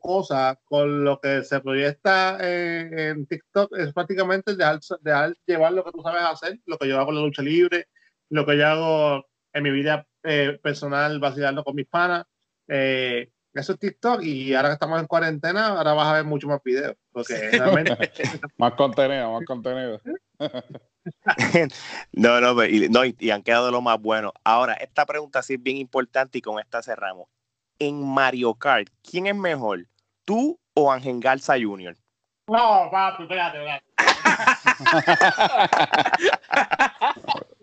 cosas con lo que se proyecta en, TikTok es prácticamente dejar, dejar, llevar lo que tú sabes hacer, lo que yo hago en la lucha libre, lo que yo hago en mi vida eh, personal, vacilando con mis panas. Eh, eso es TikTok y ahora que estamos en cuarentena, ahora vas a ver mucho más videos. Porque realmente... *laughs* más contenido, más contenido. *laughs* no, no, y, no y, han quedado lo más bueno. Ahora, esta pregunta sí es bien importante y con esta cerramos. En Mario Kart, ¿quién es mejor? ¿Tú o Ángel Garza Jr.? No, papi, espérate, espérate. *laughs*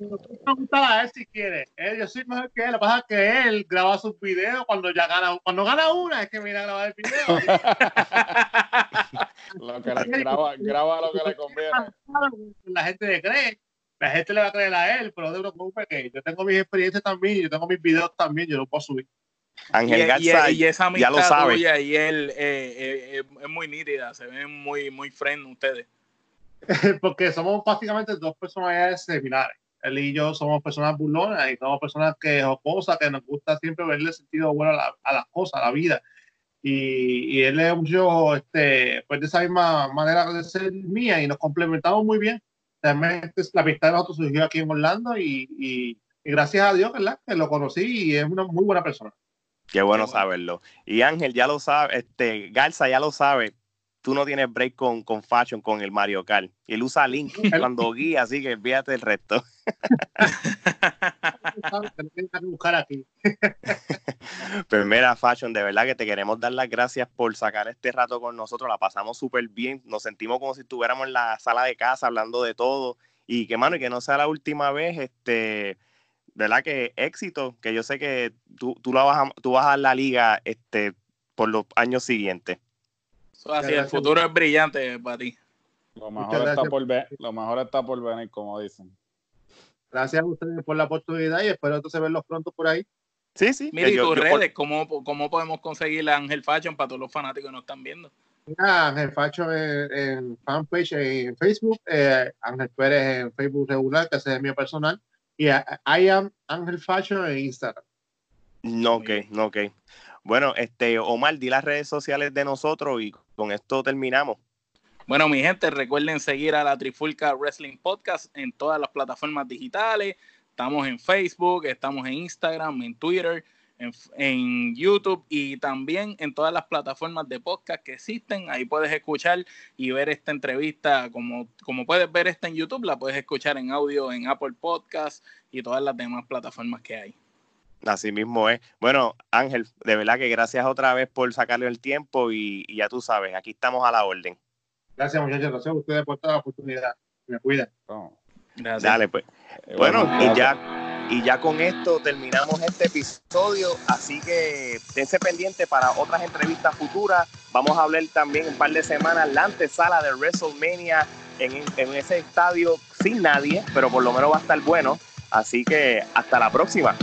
preguntar a él si quiere. Él, yo soy mejor que él. Lo que pasa es que él graba sus videos cuando ya gana. Cuando gana una, es que mira a grabar el video. *laughs* lo que le, graba, graba lo que le conviene. La gente le cree. La gente le va a creer a él, pero no te preocupes que yo tengo mis experiencias también, yo tengo mis videos también, yo los puedo subir. Ángel Garza, y, esa amistad ya lo sabe. Tuya y él eh, eh, es muy nítida, se ven muy, muy friend ustedes. *laughs* Porque somos básicamente dos personalidades similares él y yo somos personas burlonas y somos personas que jocosas, que nos gusta siempre verle sentido bueno a, las cosas, a la vida. Y, y, él es un yo, este, pues de esa misma manera de ser mía y nos complementamos muy bien. Realmente la amistad de nosotros surgió aquí en Orlando y, y, gracias a Dios, ¿verdad? Que lo conocí y es una muy buena persona. Qué bueno saberlo. Y Ángel ya lo sabe, este, Garza ya lo sabe, tú no tienes break con, con Fashion, con el Mario Kart. Y él usa Link *laughs* cuando guía, así que fíjate el resto. *laughs* *laughs* pues mira, Fashion, de verdad que te queremos dar las gracias por sacar este rato con nosotros. La pasamos súper bien. Nos sentimos como si estuviéramos en la sala de casa hablando de todo. Y que, mano, y que no sea la última vez, este, ¿verdad? Que éxito, que yo sé que tú, tú, la vas, a, tú vas a la liga este, por los años siguientes así, el futuro es brillante para ti. Lo mejor, está por ver, lo mejor está por venir, como dicen. Gracias a ustedes por la oportunidad y espero entonces verlos pronto por ahí. Sí, sí. Mira, y tus redes, ¿cómo, ¿cómo, podemos conseguir a Ángel Fashion para todos los fanáticos que nos están viendo? Ángel Fashion en, fanpage en Facebook, eh, Ángel Pérez en Facebook regular, que ese es mío personal, y I am Ángel Fashion en Instagram. No, ok, no, ok. Bueno, este, Omar, di las redes sociales de nosotros y con esto terminamos. Bueno, mi gente, recuerden seguir a la Trifulca Wrestling Podcast en todas las plataformas digitales. Estamos en Facebook, estamos en Instagram, en Twitter, en, YouTube y también en todas las plataformas de podcast que existen. Ahí puedes escuchar y ver esta entrevista. Como, como puedes ver esta en YouTube, la puedes escuchar en audio en Apple Podcast y todas las demás plataformas que hay. Así mismo es. Bueno, Ángel, de verdad que gracias otra vez por sacarle el tiempo y, ya tú sabes, aquí estamos a la orden. Gracias, muchachos. Gracias a ustedes por toda la oportunidad. Me cuidan. Dale, pues. Eh, bueno, y ya, y ya con esto terminamos este episodio. Así que esténse pendiente para otras entrevistas futuras. Vamos a hablar también un par de semanas la antesala de WrestleMania en, en ese estadio sin nadie, pero por lo menos va a estar bueno. Así que hasta la próxima.